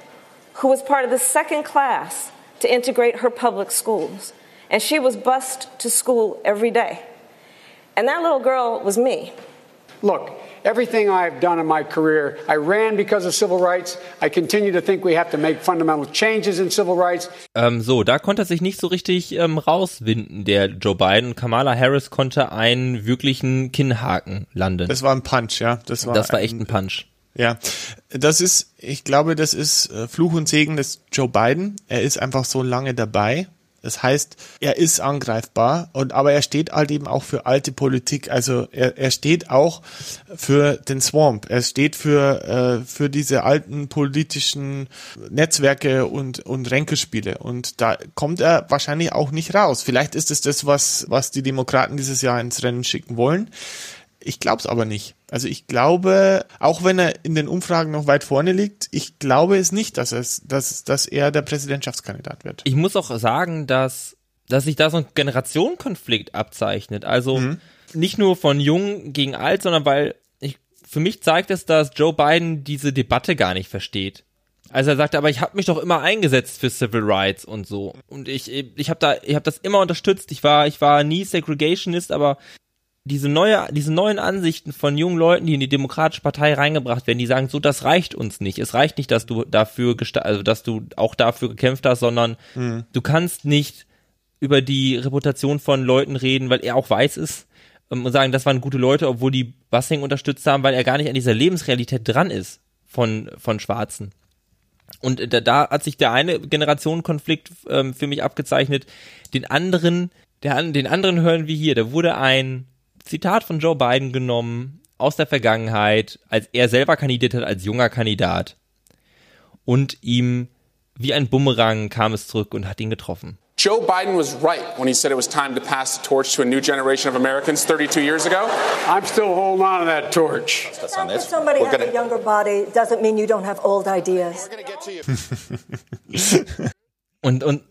who was part of the second class to integrate her public schools, and she was bused to school every day. And that little girl was me. Look, everything I've done in my career, I ran because of civil rights. I continue to think we have to make fundamental changes in civil rights. Ähm, so, da konnte er sich nicht so richtig ähm, rauswinden, der Joe Biden. Kamala Harris konnte einen wirklichen Kinnhaken landen. Das war ein Punch, ja. Das war, das war echt ein Punch. Ja, das ist, ich glaube, das ist äh, Fluch und Segen des Joe Biden. Er ist einfach so lange dabei das heißt, er ist angreifbar und aber er steht halt eben auch für alte Politik. Also er, er steht auch für den Swamp. Er steht für äh, für diese alten politischen Netzwerke und und Ränkespiele. Und da kommt er wahrscheinlich auch nicht raus. Vielleicht ist es das, was was die Demokraten dieses Jahr ins Rennen schicken wollen. Ich glaube es aber nicht. Also ich glaube, auch wenn er in den Umfragen noch weit vorne liegt, ich glaube es nicht, dass es, dass, dass er der Präsidentschaftskandidat wird. Ich muss auch sagen, dass, dass sich da so ein Generationenkonflikt abzeichnet. Also mhm. nicht nur von jung gegen alt, sondern weil ich, für mich zeigt es, dass Joe Biden diese Debatte gar nicht versteht. Also er sagt, aber ich habe mich doch immer eingesetzt für Civil Rights und so. Und ich, ich habe da, ich habe das immer unterstützt. Ich war, ich war nie Segregationist, aber diese neue, diese neuen Ansichten von jungen Leuten, die in die Demokratische Partei reingebracht werden, die sagen, so, das reicht uns nicht. Es reicht nicht, dass du dafür, also, dass du auch dafür gekämpft hast, sondern mhm. du kannst nicht über die Reputation von Leuten reden, weil er auch weiß ist ähm, und sagen, das waren gute Leute, obwohl die Bassing unterstützt haben, weil er gar nicht an dieser Lebensrealität dran ist von, von Schwarzen. Und da, da hat sich der eine Generationenkonflikt ähm, für mich abgezeichnet. Den anderen, der, den anderen hören wir hier. Da wurde ein Zitat von Joe Biden genommen aus der Vergangenheit, als er selber kandidiert hat als junger Kandidat. Und ihm wie ein Bumerang kam es zurück und hat ihn getroffen. Joe Biden was right when he said it was time to pass the torch to a new generation of Americans 32 years ago. I'm still holding on to that torch. That's on this. Somebody has a younger body doesn't mean you don't have old ideas. Und und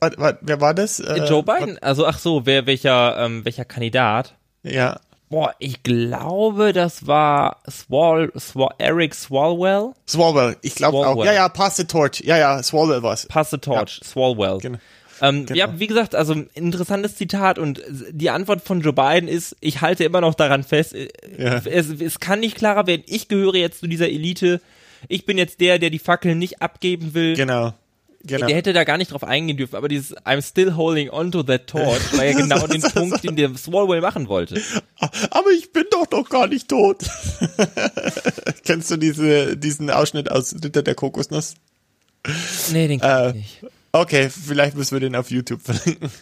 was, was, wer war das? Äh, Joe Biden. Also ach so, wer welcher ähm, welcher Kandidat? Ja. Boah, ich glaube, das war Swal, Swal, Eric Swalwell. Swalwell, ich glaube auch. Ja, ja, Pass the Torch. Ja, ja, Swalwell war's. Pass the Torch, ja. Swalwell. Genau. Ähm, genau. Ja, wie gesagt, also interessantes Zitat und die Antwort von Joe Biden ist, ich halte immer noch daran fest, äh, ja. es, es kann nicht klarer werden, ich gehöre jetzt zu dieser Elite, ich bin jetzt der, der die Fackel nicht abgeben will. Genau. Genau. Der hätte da gar nicht drauf eingehen dürfen, aber dieses I'm still holding onto that torch war ja genau den Punkt, den der Swalwell machen wollte. Aber ich bin doch noch gar nicht tot. Kennst du diese, diesen Ausschnitt aus Ritter der Kokosnuss? Nee, den kenn äh, ich nicht. Okay, vielleicht müssen wir den auf YouTube verlinken.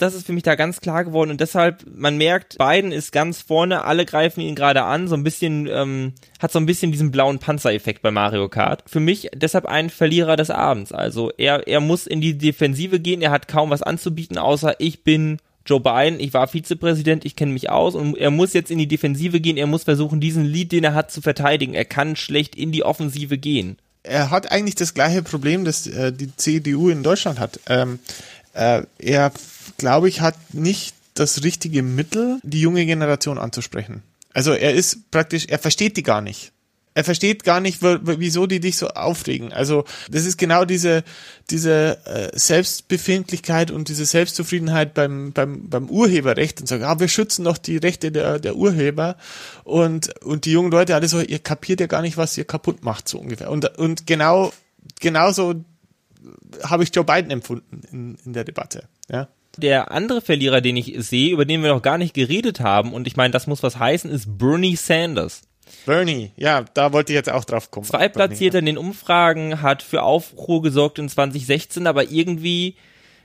das ist für mich da ganz klar geworden und deshalb, man merkt, Biden ist ganz vorne, alle greifen ihn gerade an, so ein bisschen, ähm, hat so ein bisschen diesen blauen Panzereffekt bei Mario Kart. Für mich deshalb ein Verlierer des Abends. Also er, er muss in die Defensive gehen, er hat kaum was anzubieten, außer ich bin Joe Biden, ich war Vizepräsident, ich kenne mich aus und er muss jetzt in die Defensive gehen, er muss versuchen, diesen Lead, den er hat, zu verteidigen. Er kann schlecht in die Offensive gehen er hat eigentlich das gleiche Problem, das äh, die CDU in Deutschland hat. Ähm, äh, er, glaube ich, hat nicht das richtige Mittel, die junge Generation anzusprechen. Also er ist praktisch, er versteht die gar nicht er versteht gar nicht, wieso die dich so aufregen. Also das ist genau diese diese äh, Selbstbefindlichkeit und diese Selbstzufriedenheit beim beim beim Urheberrecht und sagen, ah, wir schützen doch die Rechte der der Urheber und und die jungen Leute alle so, ihr kapiert ja gar nicht, was ihr kaputt macht so ungefähr. Und und genau genauso habe ich Joe Biden empfunden in in der Debatte. Ja. Der andere Verlierer, den ich sehe, über den wir noch gar nicht geredet haben, und ich meine, das muss was heißen, ist Bernie Sanders. Bernie, ja, da wollte ich jetzt auch drauf kommen. Zweitplatziert in den Umfragen, hat für Aufruhr gesorgt in 2016, aber irgendwie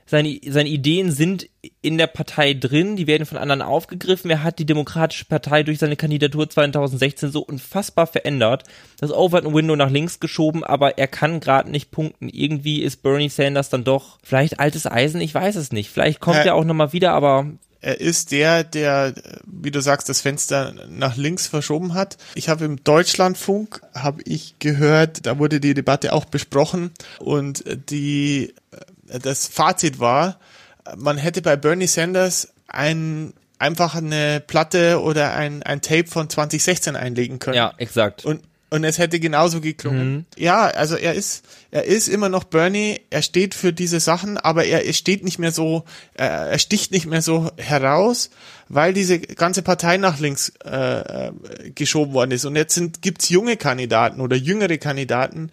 seine, seine Ideen sind in der Partei drin, die werden von anderen aufgegriffen. Er hat die Demokratische Partei durch seine Kandidatur 2016 so unfassbar verändert. Das Overton Window nach links geschoben, aber er kann gerade nicht punkten. Irgendwie ist Bernie Sanders dann doch vielleicht altes Eisen, ich weiß es nicht. Vielleicht kommt äh, er auch nochmal wieder, aber er ist der, der, wie du sagst, das Fenster nach links verschoben hat. Ich habe im Deutschlandfunk, habe ich gehört, da wurde die Debatte auch besprochen und die, das Fazit war, man hätte bei Bernie Sanders ein, einfach eine Platte oder ein, ein Tape von 2016 einlegen können. Ja, exakt. Und und es hätte genauso geklungen. Mhm. Ja, also er ist, er ist immer noch Bernie, er steht für diese Sachen, aber er, er steht nicht mehr so, er, er sticht nicht mehr so heraus, weil diese ganze Partei nach links äh, geschoben worden ist. Und jetzt sind, gibt's junge Kandidaten oder jüngere Kandidaten,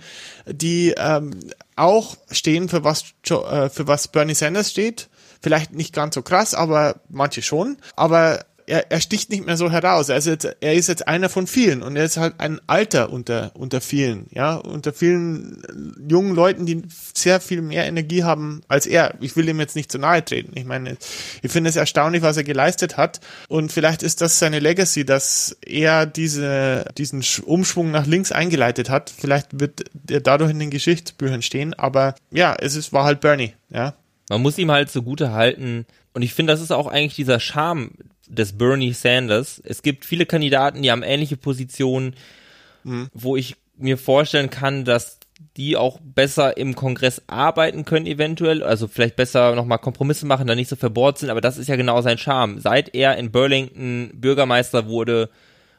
die ähm, auch stehen für was, äh, für was Bernie Sanders steht. Vielleicht nicht ganz so krass, aber manche schon. Aber er, er sticht nicht mehr so heraus. Er ist, jetzt, er ist jetzt einer von vielen und er ist halt ein Alter unter, unter vielen, ja, unter vielen jungen Leuten, die sehr viel mehr Energie haben als er. Ich will ihm jetzt nicht zu nahe treten. Ich meine, ich finde es erstaunlich, was er geleistet hat und vielleicht ist das seine Legacy, dass er diese, diesen Umschwung nach links eingeleitet hat. Vielleicht wird er dadurch in den Geschichtsbüchern stehen, aber ja, es ist, war halt Bernie, ja. Man muss ihm halt zugute halten, und ich finde, das ist auch eigentlich dieser Charme des Bernie Sanders. Es gibt viele Kandidaten, die haben ähnliche Positionen, mhm. wo ich mir vorstellen kann, dass die auch besser im Kongress arbeiten können eventuell, also vielleicht besser nochmal Kompromisse machen, da nicht so verbohrt sind, aber das ist ja genau sein Charme. Seit er in Burlington Bürgermeister wurde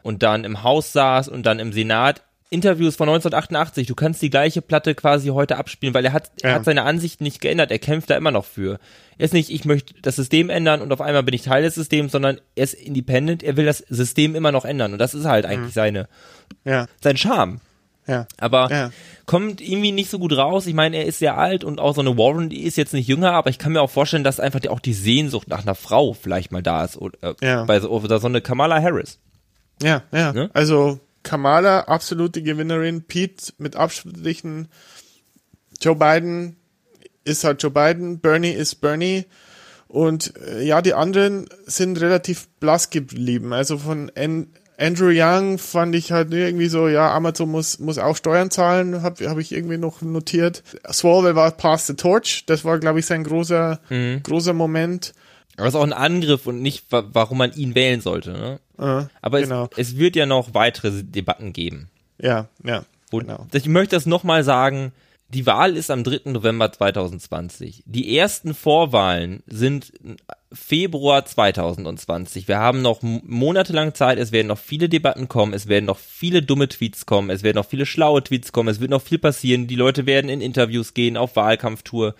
und dann im Haus saß und dann im Senat, Interviews von 1988, du kannst die gleiche Platte quasi heute abspielen, weil er hat, ja. er hat seine Ansicht nicht geändert, er kämpft da immer noch für. Er ist nicht, ich möchte das System ändern und auf einmal bin ich Teil des Systems, sondern er ist independent, er will das System immer noch ändern und das ist halt eigentlich mhm. seine, ja. sein Charme. Ja. Aber ja. kommt irgendwie nicht so gut raus. Ich meine, er ist sehr alt und auch so eine Warren, die ist jetzt nicht jünger, aber ich kann mir auch vorstellen, dass einfach auch die Sehnsucht nach einer Frau vielleicht mal da ist. Oder, ja. bei so, oder so eine Kamala Harris. Ja, ja. Ne? Also Kamala, absolute Gewinnerin. Pete mit Abstrichen. Joe Biden ist halt Joe Biden. Bernie ist Bernie. Und äh, ja, die anderen sind relativ blass geblieben. Also von N Andrew Young fand ich halt irgendwie so, ja, Amazon muss, muss auch Steuern zahlen, habe hab ich irgendwie noch notiert. Swalwell war Pass the Torch, das war, glaube ich, sein großer, mhm. großer Moment. Aber es ist auch ein Angriff und nicht, warum man ihn wählen sollte. Ne? Äh, Aber genau. es, es wird ja noch weitere Debatten geben. Ja, ja. Genau. ich möchte das nochmal sagen, die Wahl ist am 3. November 2020. Die ersten Vorwahlen sind Februar 2020. Wir haben noch monatelang Zeit. Es werden noch viele Debatten kommen. Es werden noch viele dumme Tweets kommen. Es werden noch viele schlaue Tweets kommen. Es wird noch viel passieren. Die Leute werden in Interviews gehen, auf Wahlkampftour.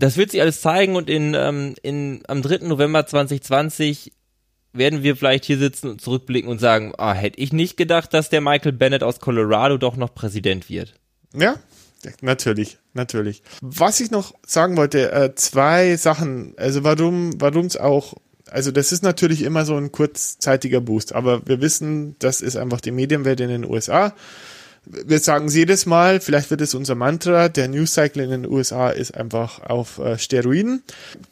Das wird sich alles zeigen und in, ähm, in, am 3. November 2020 werden wir vielleicht hier sitzen und zurückblicken und sagen, ah, hätte ich nicht gedacht, dass der Michael Bennett aus Colorado doch noch Präsident wird. Ja, natürlich, natürlich. Was ich noch sagen wollte, äh, zwei Sachen, also warum, warum es auch, also das ist natürlich immer so ein kurzzeitiger Boost, aber wir wissen, das ist einfach die Medienwelt in den USA. Wir sagen es jedes Mal, vielleicht wird es unser Mantra, der News Cycle in den USA ist einfach auf äh, Steroiden.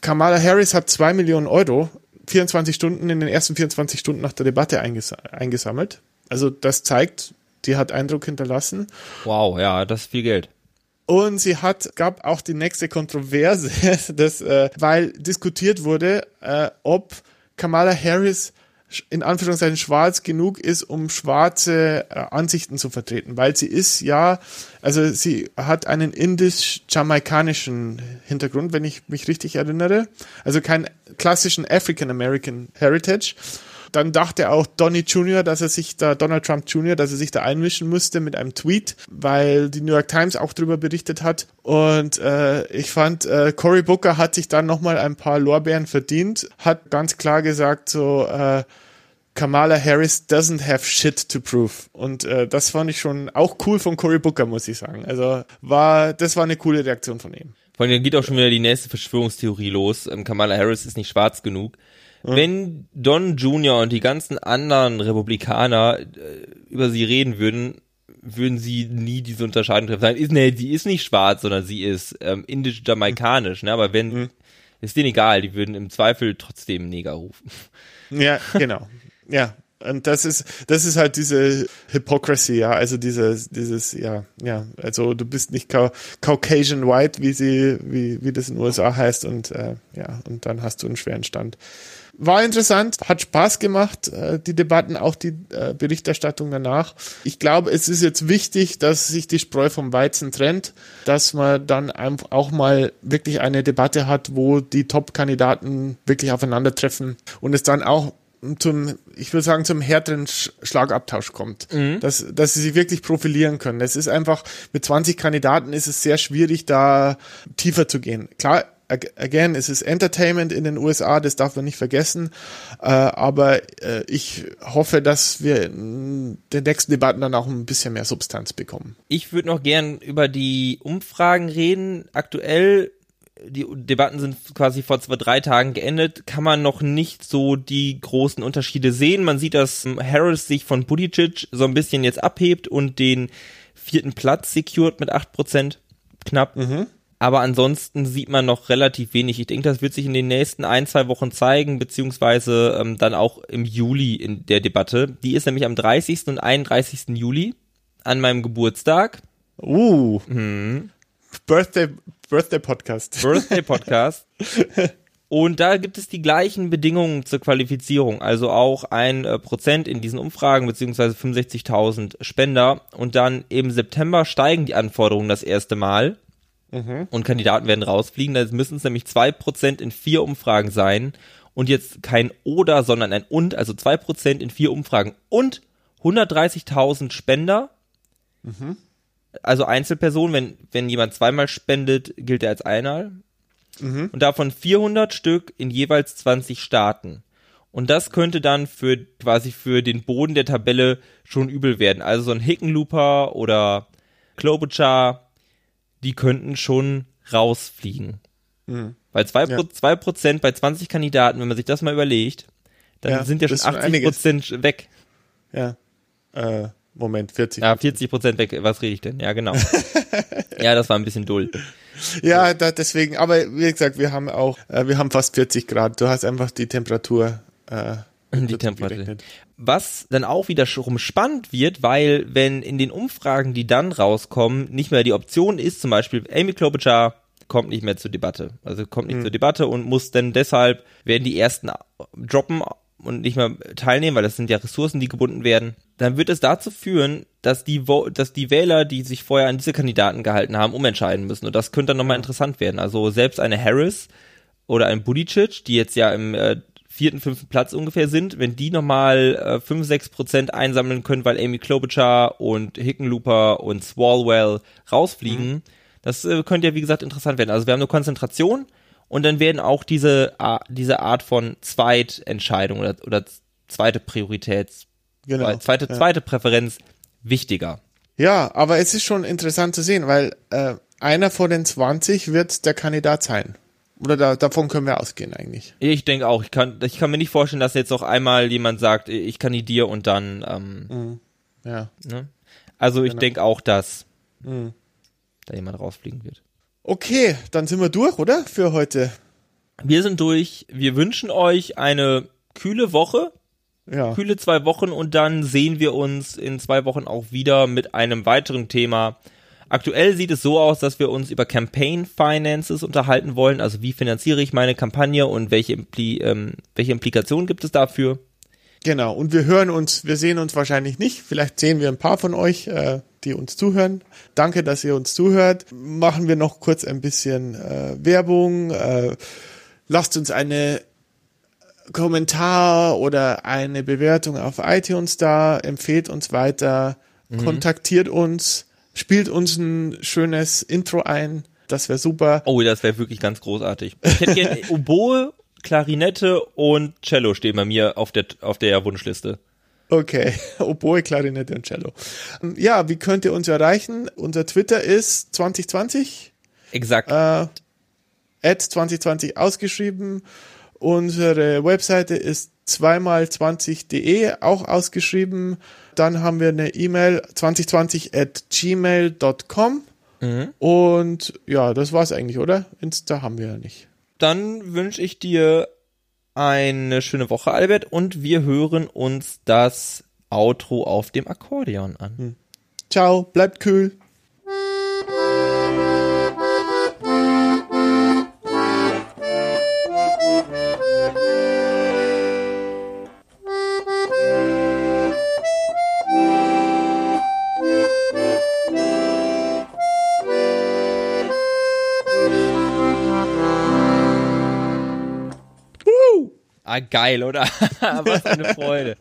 Kamala Harris hat zwei Millionen Euro 24 Stunden in den ersten 24 Stunden nach der Debatte einges eingesammelt. Also das zeigt, die hat Eindruck hinterlassen. Wow, ja, das ist viel Geld. Und sie hat, gab auch die nächste Kontroverse, das, äh, weil diskutiert wurde, äh, ob Kamala Harris in Anführungszeichen schwarz genug ist, um schwarze äh, Ansichten zu vertreten, weil sie ist ja, also sie hat einen indisch-jamaikanischen Hintergrund, wenn ich mich richtig erinnere, also keinen klassischen African American Heritage dann dachte auch Donny Jr., dass er sich da, Donald Trump Jr., dass er sich da einmischen müsste mit einem Tweet, weil die New York Times auch darüber berichtet hat. Und äh, ich fand, äh, Cory Booker hat sich dann nochmal ein paar Lorbeeren verdient, hat ganz klar gesagt, so, äh, Kamala Harris doesn't have shit to prove. Und äh, das fand ich schon auch cool von Cory Booker, muss ich sagen. Also war, das war eine coole Reaktion von ihm. Vor allem geht auch schon wieder die nächste Verschwörungstheorie los. Ähm, Kamala Harris ist nicht schwarz genug. Mhm. Wenn Don Jr. und die ganzen anderen Republikaner äh, über sie reden würden, würden sie nie diese Unterscheidung treffen. Sagen, ist, nee, sie ist nicht schwarz, sondern sie ist ähm, indisch-jamaikanisch. Ne? Aber wenn, mhm. ist denen egal, die würden im Zweifel trotzdem Neger rufen. Ja, genau. ja, und das ist, das ist halt diese Hypocrisy, ja, also dieses, dieses, ja, ja, also du bist nicht Caucasian White, wie sie, wie, wie das in den USA heißt und, äh, ja, und dann hast du einen schweren Stand war interessant, hat Spaß gemacht, äh, die Debatten, auch die äh, Berichterstattung danach. Ich glaube, es ist jetzt wichtig, dass sich die Spreu vom Weizen trennt, dass man dann auch mal wirklich eine Debatte hat, wo die Top-Kandidaten wirklich aufeinandertreffen und es dann auch zum, ich würde sagen, zum härteren Schlagabtausch kommt, mhm. dass, dass sie sich wirklich profilieren können. Es ist einfach, mit 20 Kandidaten ist es sehr schwierig, da tiefer zu gehen. Klar, again, es ist Entertainment in den USA, das darf man nicht vergessen. Äh, aber äh, ich hoffe, dass wir in den nächsten Debatten dann auch ein bisschen mehr Substanz bekommen. Ich würde noch gern über die Umfragen reden. Aktuell die Debatten sind quasi vor zwei, drei Tagen geendet, kann man noch nicht so die großen Unterschiede sehen. Man sieht, dass Harris sich von Buttigieg so ein bisschen jetzt abhebt und den vierten Platz secured mit acht Prozent knapp. Mhm aber ansonsten sieht man noch relativ wenig. Ich denke, das wird sich in den nächsten ein, zwei Wochen zeigen, beziehungsweise ähm, dann auch im Juli in der Debatte. Die ist nämlich am 30. und 31. Juli an meinem Geburtstag. Uh. Mhm. Birthday, Birthday Podcast. Birthday Podcast. Und da gibt es die gleichen Bedingungen zur Qualifizierung, also auch ein äh, Prozent in diesen Umfragen beziehungsweise 65.000 Spender. Und dann im September steigen die Anforderungen das erste Mal. Mhm. Und Kandidaten werden rausfliegen. Da müssen es nämlich zwei Prozent in vier Umfragen sein. Und jetzt kein oder, sondern ein und, also zwei Prozent in vier Umfragen. Und 130.000 Spender. Mhm. Also Einzelpersonen, wenn, wenn jemand zweimal spendet, gilt er als einer. Mhm. Und davon 400 Stück in jeweils 20 Staaten. Und das könnte dann für quasi für den Boden der Tabelle schon übel werden. Also so ein Hickenlooper oder Klobuchar die könnten schon rausfliegen. Mhm. Weil zwei, ja. zwei Prozent bei 20 Kandidaten, wenn man sich das mal überlegt, dann ja, sind ja schon 80 Prozent weg. Ja. Äh, Moment, 40. Ja, 40 Prozent weg. Was rede ich denn? Ja, genau. ja, das war ein bisschen dull. Ja, da, deswegen, aber wie gesagt, wir haben auch, äh, wir haben fast 40 Grad. Du hast einfach die Temperatur. Äh, die Temperatur. Was dann auch wieder schon spannend wird, weil wenn in den Umfragen, die dann rauskommen, nicht mehr die Option ist, zum Beispiel Amy Klobuchar kommt nicht mehr zur Debatte. Also kommt nicht mhm. zur Debatte und muss dann deshalb, werden die ersten droppen und nicht mehr teilnehmen, weil das sind ja Ressourcen, die gebunden werden, dann wird es dazu führen, dass die, dass die Wähler, die sich vorher an diese Kandidaten gehalten haben, umentscheiden müssen. Und das könnte dann nochmal interessant werden. Also selbst eine Harris oder ein Buttigieg, die jetzt ja im äh, vierten, fünften Platz ungefähr sind, wenn die nochmal äh, 5, 6 Prozent einsammeln können, weil Amy Klobuchar und Hickenlooper und Swalwell rausfliegen, mhm. das äh, könnte ja wie gesagt interessant werden. Also wir haben eine Konzentration und dann werden auch diese, diese Art von Zweitentscheidung oder, oder zweite Prioritäts, genau, zweite, ja. zweite Präferenz wichtiger. Ja, aber es ist schon interessant zu sehen, weil äh, einer von den 20 wird der Kandidat sein. Oder da, davon können wir ausgehen eigentlich. Ich denke auch. Ich kann, ich kann mir nicht vorstellen, dass jetzt auch einmal jemand sagt, ich kandidiere und dann. Ähm, mhm. Ja. Ne? Also ich genau. denke auch, dass mhm. da jemand rausfliegen wird. Okay, dann sind wir durch, oder? Für heute. Wir sind durch. Wir wünschen euch eine kühle Woche. Ja. Kühle zwei Wochen und dann sehen wir uns in zwei Wochen auch wieder mit einem weiteren Thema. Aktuell sieht es so aus, dass wir uns über Campaign Finances unterhalten wollen. Also wie finanziere ich meine Kampagne und welche, Impli ähm, welche Implikationen gibt es dafür? Genau. Und wir hören uns, wir sehen uns wahrscheinlich nicht. Vielleicht sehen wir ein paar von euch. Äh, die uns zuhören. Danke, dass ihr uns zuhört. Machen wir noch kurz ein bisschen äh, Werbung. Äh, lasst uns eine Kommentar oder eine Bewertung auf iTunes da, empfehlt uns weiter, mhm. kontaktiert uns, spielt uns ein schönes Intro ein. Das wäre super. Oh, das wäre wirklich ganz großartig. Ich hätte gerne Oboe, Klarinette und Cello stehen bei mir auf der, auf der Wunschliste. Okay, Oboe, Klarinette und Cello. Ja, wie könnt ihr uns erreichen? Unser Twitter ist 2020. Exakt. Äh, 2020 ausgeschrieben. Unsere Webseite ist zweimal20.de auch ausgeschrieben. Dann haben wir eine E-Mail 2020 at gmail.com. Mhm. Und ja, das war's eigentlich, oder? Insta haben wir ja nicht. Dann wünsche ich dir eine schöne Woche, Albert, und wir hören uns das Outro auf dem Akkordeon an. Hm. Ciao, bleibt kühl. Geil, oder? Was eine Freude.